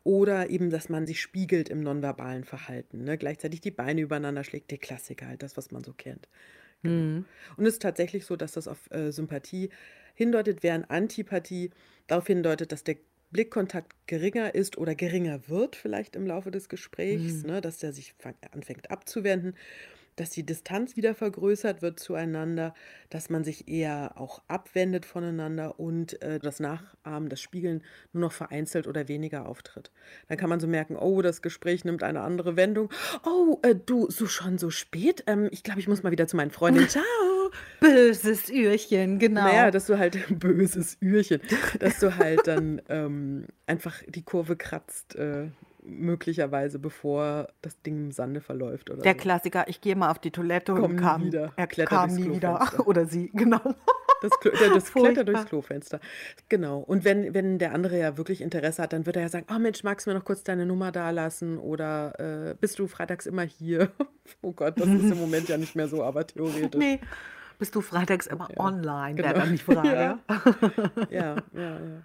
Oder eben, dass man sich spiegelt im nonverbalen Verhalten, ne? gleichzeitig die Beine übereinander schlägt, der Klassiker halt, das, was man so kennt. Mhm. Und es ist tatsächlich so, dass das auf äh, Sympathie hindeutet, während Antipathie darauf hindeutet, dass der Blickkontakt geringer ist oder geringer wird vielleicht im Laufe des Gesprächs, ne, dass der sich anfängt abzuwenden, dass die Distanz wieder vergrößert wird zueinander, dass man sich eher auch abwendet voneinander und äh, das Nachahmen, das Spiegeln nur noch vereinzelt oder weniger auftritt. Dann kann man so merken, oh, das Gespräch nimmt eine andere Wendung. Oh, äh, du, so schon so spät? Ähm, ich glaube, ich muss mal wieder zu meinen Freundinnen. *laughs* Ciao. Böses Ührchen, genau. Naja, dass du halt *laughs* böses Ührchen, dass du halt dann ähm, einfach die Kurve kratzt, äh, möglicherweise, bevor das Ding im Sande verläuft oder Der so. Klassiker, ich gehe mal auf die Toilette Komm und kam, wieder. er kam nie wieder. *laughs* Oder sie, genau. Das, das Furchtbar. Kletter durchs Klofenster. Genau. Und wenn, wenn der andere ja wirklich Interesse hat, dann wird er ja sagen, oh Mensch, magst du mir noch kurz deine Nummer da lassen? Oder äh, bist du freitags immer hier? *laughs* Oh Gott, das ist im Moment ja nicht mehr so, aber theoretisch. Nee, bist du freitags immer Ja, online, wäre genau. dann die *laughs* Frage. Ja. Ja, ja, ja.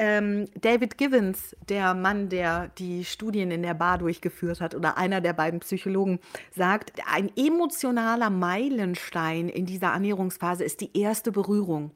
Ähm, David Givens, der Mann, der die Studien in der Bar durchgeführt hat, oder einer der beiden Psychologen, sagt, ein emotionaler Meilenstein in dieser Annäherungsphase ist die erste Berührung.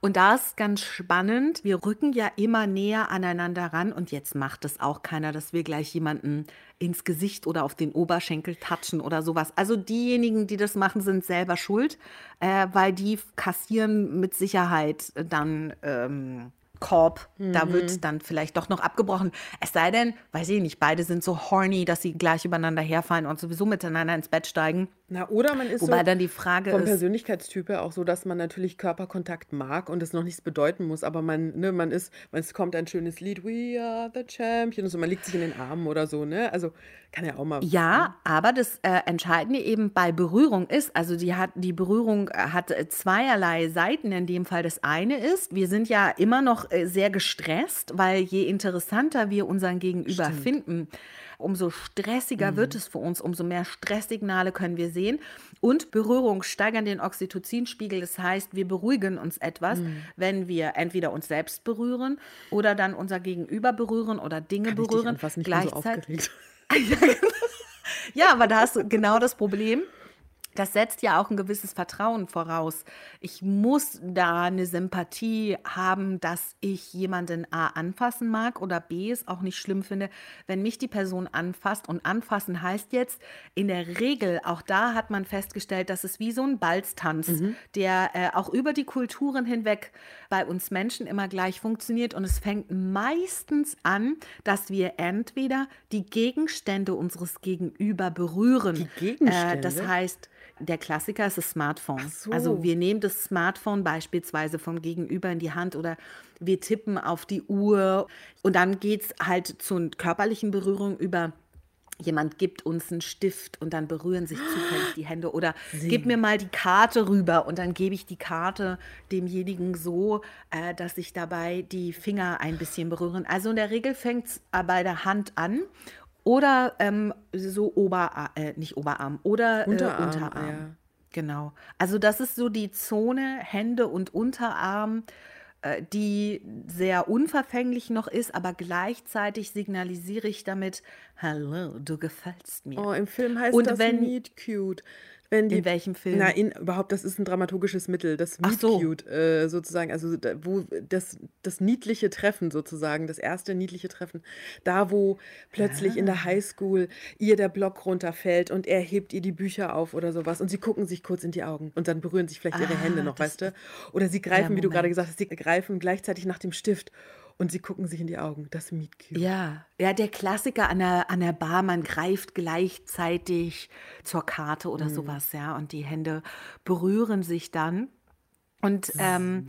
Und da ist ganz spannend, wir rücken ja immer näher aneinander ran und jetzt macht es auch keiner, dass wir gleich jemanden ins Gesicht oder auf den Oberschenkel touchen oder sowas. Also diejenigen, die das machen, sind selber schuld, äh, weil die kassieren mit Sicherheit dann ähm, Korb. Da wird dann vielleicht doch noch abgebrochen. Es sei denn, weiß ich nicht, beide sind so horny, dass sie gleich übereinander herfallen und sowieso miteinander ins Bett steigen. Na, oder man ist Wobei so dann die Frage vom ist, Persönlichkeitstyp her auch so, dass man natürlich Körperkontakt mag und es noch nichts bedeuten muss, aber man, ne, man ist, es kommt ein schönes Lied, We are the champion, und so, man liegt sich in den Armen oder so, ne? Also kann ja auch mal. Ja, aber das äh, Entscheidende eben bei Berührung ist, also die, hat, die Berührung äh, hat äh, zweierlei Seiten. In dem Fall das eine ist, wir sind ja immer noch sehr gestresst, weil je interessanter wir unseren Gegenüber Stimmt. finden, umso stressiger wird es für uns, umso mehr Stresssignale können wir sehen. Und Berührung steigern den Oxytocinspiegel. Das heißt, wir beruhigen uns etwas, wenn wir entweder uns selbst berühren oder dann unser Gegenüber berühren oder Dinge Kann ich dich berühren. an was nicht mehr so Gleichzeitig. aufgeregt? *laughs* Ja, aber da hast du genau das Problem. Das setzt ja auch ein gewisses Vertrauen voraus. Ich muss da eine Sympathie haben, dass ich jemanden A anfassen mag oder B es auch nicht schlimm finde, wenn mich die Person anfasst. Und anfassen heißt jetzt in der Regel, auch da hat man festgestellt, dass es wie so ein Balztanz, der äh, auch über die Kulturen hinweg bei uns Menschen immer gleich funktioniert. Und es fängt meistens an, dass wir entweder die Gegenstände unseres Gegenüber berühren. Die Gegenstände? Äh, das heißt, der Klassiker ist das Smartphone. so. Also wir nehmen das Smartphone beispielsweise vom Gegenüber in die Hand oder wir tippen auf die Uhr und dann geht es halt zu körperlichen Berührungen über. Jemand gibt uns einen Stift und dann berühren sich zufällig die Hände. Oder gib mir mal die Karte rüber und dann gebe ich die Karte demjenigen so, äh, dass sich dabei die Finger ein bisschen berühren. Also in der Regel fängt es bei der Hand an. Oder ähm, so Oberarm, äh, nicht Oberarm, oder Unterarm, äh, Unterarm. ja. Genau. Also das ist so die Zone Hände und Unterarm, äh, die sehr unverfänglich noch ist, aber gleichzeitig signalisiere ich damit, hallo, du gefällst mir. Oh, im Film heißt Und das wenn- Meet Cute. Wenn die, In welchem Film? Na, in, überhaupt, das ist ein dramaturgisches Mittel, das Meet so. Cute äh, sozusagen, also da, wo das, das niedliche Treffen sozusagen, das erste niedliche Treffen, da wo plötzlich in Ah. der Highschool ihr der Block runterfällt und er hebt ihr die Bücher auf oder sowas und sie gucken sich kurz in die Augen und dann berühren sich vielleicht ihre Ah, Hände noch, das weißt du? Oder sie greifen, wie du gerade gesagt hast, sie greifen gleichzeitig nach dem Stift und sie gucken sich in die Augen, das Meet Cute. Ja, ja, der Klassiker an der, an der Bar, man greift gleichzeitig zur Karte oder Mhm. sowas, ja, und die Hände berühren sich dann. Und ähm,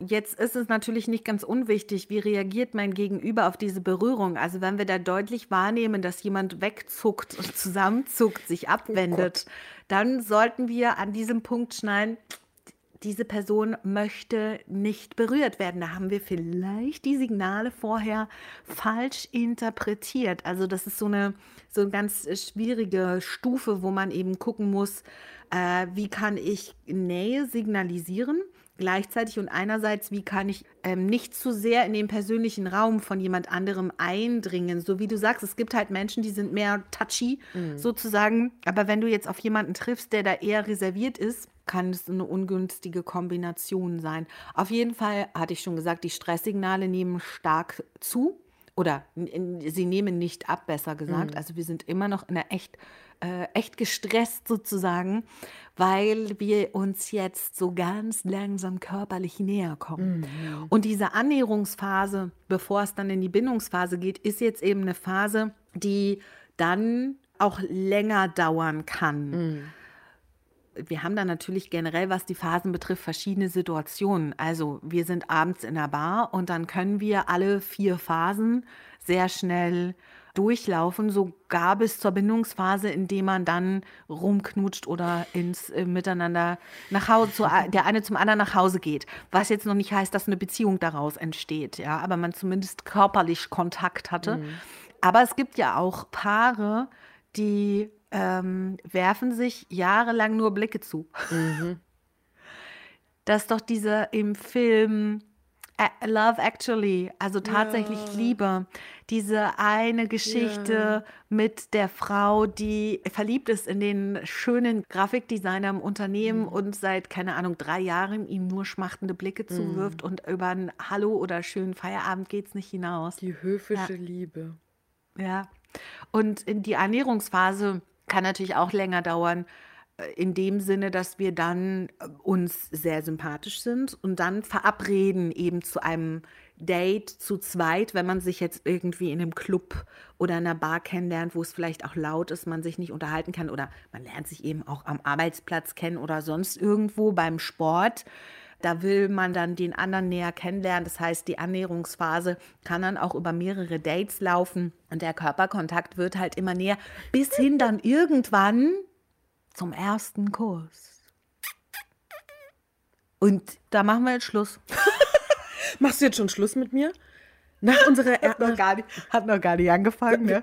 jetzt ist es natürlich nicht ganz unwichtig, wie reagiert mein Gegenüber auf diese Berührung. Also wenn wir da deutlich wahrnehmen, dass jemand wegzuckt, *laughs* zusammenzuckt, sich abwendet, dann sollten wir an diesem Punkt schneiden, diese Person möchte nicht berührt werden. Da haben wir vielleicht die Signale vorher falsch interpretiert. Also das ist so eine, so eine ganz schwierige Stufe, wo man eben gucken muss, äh, wie kann ich Nähe signalisieren. Gleichzeitig und einerseits, wie kann ich ähm, nicht zu sehr in den persönlichen Raum von jemand anderem eindringen. So wie du sagst, es gibt halt Menschen, die sind mehr touchy sozusagen. Aber wenn du jetzt auf jemanden triffst, der da eher reserviert ist, kann es eine ungünstige Kombination sein. Auf jeden Fall hatte ich schon gesagt, die Stresssignale nehmen stark zu oder sie nehmen nicht ab, besser gesagt. Also wir sind immer noch in einer echt, äh, echt gestresst sozusagen, weil wir uns jetzt so ganz langsam körperlich näher kommen. Und diese Annäherungsphase, bevor es dann in die Bindungsphase geht, ist jetzt eben eine Phase, die dann auch länger dauern kann wir haben da natürlich generell, was die Phasen betrifft, verschiedene Situationen. Also wir sind abends in der Bar und dann können wir alle vier Phasen sehr schnell durchlaufen, sogar bis zur Bindungsphase, indem man dann rumknutscht oder ins äh, Miteinander nach Hause, zu, der eine zum anderen nach Hause geht. Was jetzt noch nicht heißt, dass eine Beziehung daraus entsteht, ja, aber man zumindest körperlich Kontakt hatte. Aber es gibt ja auch Paare, die ähm, werfen sich jahrelang nur Blicke zu. *laughs* Das ist doch diese im Film Love Actually, also tatsächlich Liebe. Diese eine Geschichte mit der Frau, die verliebt ist in den schönen Grafikdesigner im Unternehmen und seit, keine Ahnung, drei Jahren ihm nur schmachtende Blicke zuwirft und über ein Hallo oder schönen Feierabend geht es nicht hinaus. Die höfische Liebe. Ja. Und in die Ernährungsphase kann natürlich auch länger dauern, in dem Sinne, dass wir dann äh, uns sehr sympathisch sind und dann verabreden eben zu einem Date zu zweit, wenn man sich jetzt irgendwie in einem Club oder in einer Bar kennenlernt, wo es vielleicht auch laut ist, man sich nicht unterhalten kann oder man lernt sich eben auch am Arbeitsplatz kennen oder sonst irgendwo beim Sport. Da will man dann den anderen näher kennenlernen. Das heißt, die Annäherungsphase kann dann auch über mehrere Dates laufen und der Körperkontakt wird halt immer näher, bis hin dann irgendwann zum ersten Kurs. Und da machen wir jetzt Schluss. *laughs* Machst du jetzt schon Schluss mit mir? Nach unserer Hat noch gar nicht, hat noch gar nicht angefangen, ne?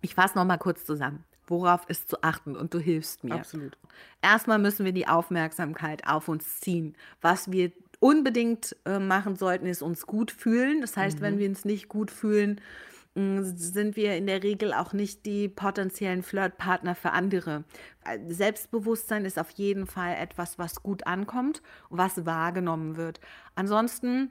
Ich fasse noch mal kurz zusammen. Worauf ist zu achten und du hilfst mir. Absolut. Erstmal müssen wir die Aufmerksamkeit auf uns ziehen. Was wir unbedingt äh, machen sollten, ist uns gut fühlen. Das heißt, wenn wir uns nicht gut fühlen, sind wir in der Regel auch nicht die potenziellen Flirtpartner für andere. Äh, Selbstbewusstsein ist auf jeden Fall etwas, was gut ankommt was wahrgenommen wird. Ansonsten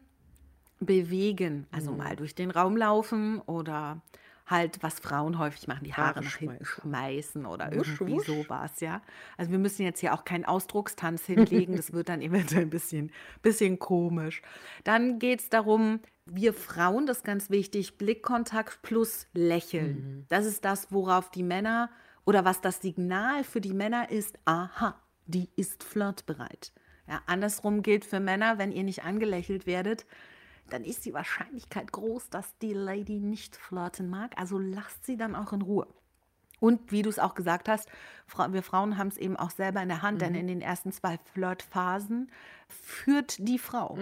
bewegen, also mal durch den Raum laufen oder halt, was Frauen häufig machen, die Haare, Haare nach hinten schmeißen. oder Wusch, irgendwie wusch. sowas, ja. Also wir müssen jetzt hier auch keinen Ausdruckstanz hinlegen, das wird dann *laughs* eventuell ein bisschen, bisschen komisch. Dann geht es darum, wir Frauen, das ist ganz wichtig, Blickkontakt plus Lächeln. Das ist das, worauf die Männer oder was das Signal für die Männer ist, aha, die ist flirtbereit. Ja, andersrum gilt für Männer, wenn ihr nicht angelächelt werdet, dann ist die Wahrscheinlichkeit groß, dass die Lady nicht flirten mag. Also lasst sie dann auch in Ruhe. Und wie du es auch gesagt hast, wir Frauen haben es eben auch selber in der Hand, denn in den ersten zwei Flirtphasen führt die Frau,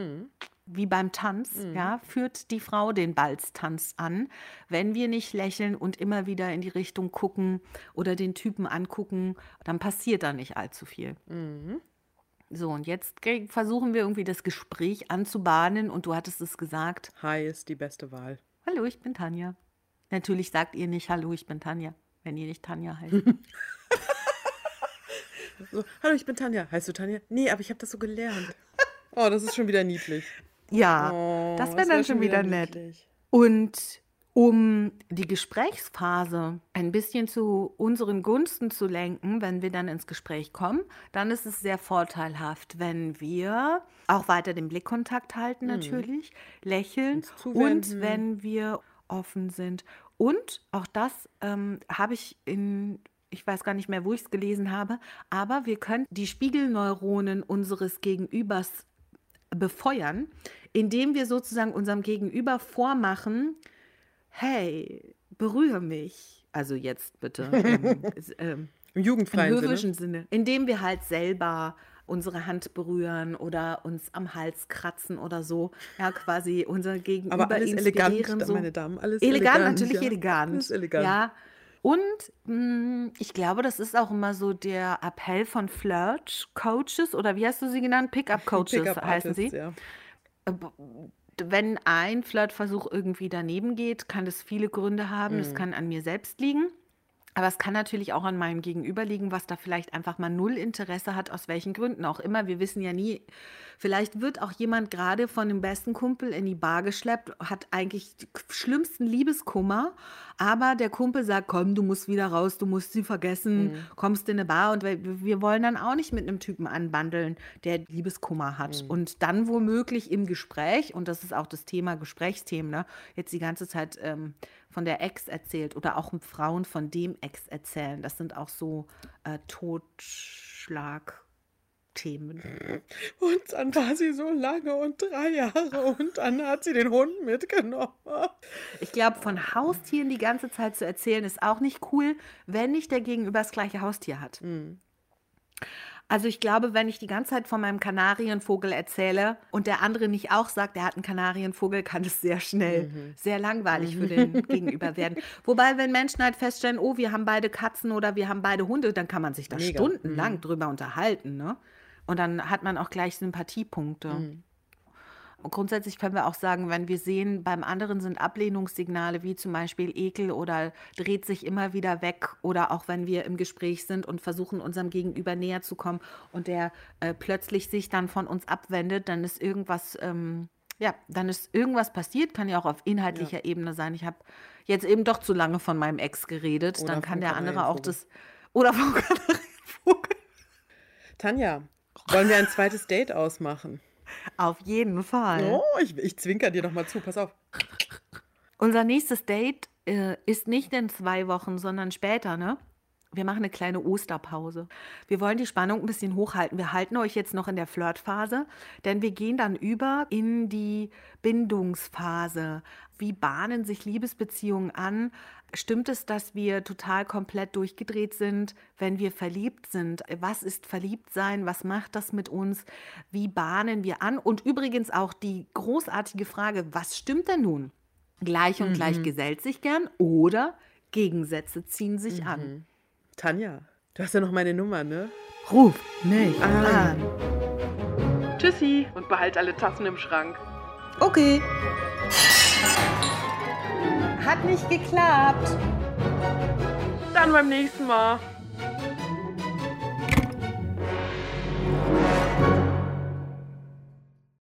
wie beim Tanz, ja, führt die Frau den Balztanz an. Wenn wir nicht lächeln und immer wieder in die Richtung gucken oder den Typen angucken, dann passiert da nicht allzu viel. So, und jetzt versuchen wir irgendwie das Gespräch anzubahnen und du hattest es gesagt. Hi ist die beste Wahl. Hallo, ich bin Tanja. Natürlich sagt ihr nicht Hallo, ich bin Tanja, wenn ihr nicht Tanja heißt. *laughs* So, hallo, ich bin Tanja. Heißt du Tanja? Nee, aber ich habe das so gelernt. Oh, das ist schon wieder niedlich. ja, Oh, das wäre dann wär schon wieder nett. niedlich. Und um die Gesprächsphase ein bisschen zu unseren Gunsten zu lenken, wenn wir dann ins Gespräch kommen, dann ist es sehr vorteilhaft, wenn wir auch weiter den Blickkontakt halten natürlich, lächeln Uns und wenn wir offen sind. Und auch das ähm, habe ich in, ich weiß gar nicht mehr, wo ich es gelesen habe, aber wir können die Spiegelneuronen unseres Gegenübers befeuern, indem wir sozusagen unserem Gegenüber vormachen, hey, berühre mich. Also jetzt bitte *laughs* ähm, s- ähm, Im im jugendfreien höfischen Sinne. Sinne. Indem wir halt selber unsere Hand berühren oder uns am Hals kratzen oder so. Ja, quasi unser Gegenüber Aber alles elegant, so. meine Damen. Alles Elegant, elegant. natürlich ja. elegant. Alles elegant. Ja. Und mh, ich glaube, das ist auch immer so der Appell von Flirt-Coaches oder wie hast du sie genannt? Pickup-Coaches Pickup heißen sie. Ja. Wenn ein Flirtversuch irgendwie daneben geht, kann das viele Gründe haben. Mhm. Es kann an mir selbst liegen. Aber es kann natürlich auch an meinem Gegenüber liegen, was da vielleicht einfach mal null Interesse hat, aus welchen Gründen auch immer. Wir wissen ja nie, vielleicht wird auch jemand gerade von dem besten Kumpel in die Bar geschleppt, hat eigentlich die schlimmsten Liebeskummer, aber der Kumpel sagt, komm, du musst wieder raus, du musst sie vergessen, kommst in eine Bar. Und wir, wollen dann auch nicht mit einem Typen anbandeln, der Liebeskummer hat. Und dann womöglich im Gespräch, und das ist auch das Thema Gesprächsthemen, ne, jetzt die ganze Zeit ähm, von der Ex erzählt oder auch Frauen von dem Ex erzählen. Das sind auch so äh, Totschlagthemen. Und dann war sie so lange und drei Jahre und dann hat sie den Hund mitgenommen. Ich glaube, von Haustieren die ganze Zeit zu erzählen, ist auch nicht cool, wenn nicht der Gegenüber das gleiche Haustier hat. Also ich glaube, wenn ich die ganze Zeit von meinem Kanarienvogel erzähle und der andere nicht auch sagt, er hat einen Kanarienvogel, kann es sehr schnell sehr langweilig für den Gegenüber werden. Wobei, wenn Menschen halt feststellen, oh, wir haben beide Katzen oder wir haben beide Hunde, dann kann man sich da Mega. stundenlang drüber unterhalten, ne? Und dann hat man auch gleich Sympathiepunkte. Und grundsätzlich können wir auch sagen, wenn wir sehen, beim anderen sind Ablehnungssignale wie zum Beispiel Ekel oder dreht sich immer wieder weg oder auch wenn wir im Gespräch sind und versuchen, unserem Gegenüber näher zu kommen und der äh, plötzlich sich dann von uns abwendet, dann ist irgendwas, ähm, ja, dann ist irgendwas passiert, kann ja auch auf inhaltlicher Ebene sein. Ich habe jetzt eben doch zu lange von meinem Ex geredet, Oder dann kann der andere auch das, oder vom *laughs* Kanarienvogel. Tanja, wollen wir ein zweites Date ausmachen? Auf jeden Fall. Oh, ich, ich zwinker dir noch mal zu. Pass auf. Unser nächstes Date äh, ist nicht in zwei Wochen, sondern später, ne? Wir machen eine kleine Osterpause. Wir wollen die Spannung ein bisschen hochhalten. Wir halten euch jetzt noch in der Flirtphase, denn wir gehen dann über in die Bindungsphase. Wie bahnen sich Liebesbeziehungen an? Stimmt es, dass wir total komplett durchgedreht sind, wenn wir verliebt sind? Was ist Verliebtsein? Was macht das mit uns? Wie bahnen wir an? Und übrigens auch die großartige Frage, was stimmt denn nun? Gleich und gleich gesellt sich gern oder Gegensätze ziehen sich an. Tanja, du hast ja noch meine Nummer, ne? Ruf mich An. an. Tschüssi und behalt alle Tassen im Schrank. Okay. Hat nicht geklappt. Dann beim nächsten Mal.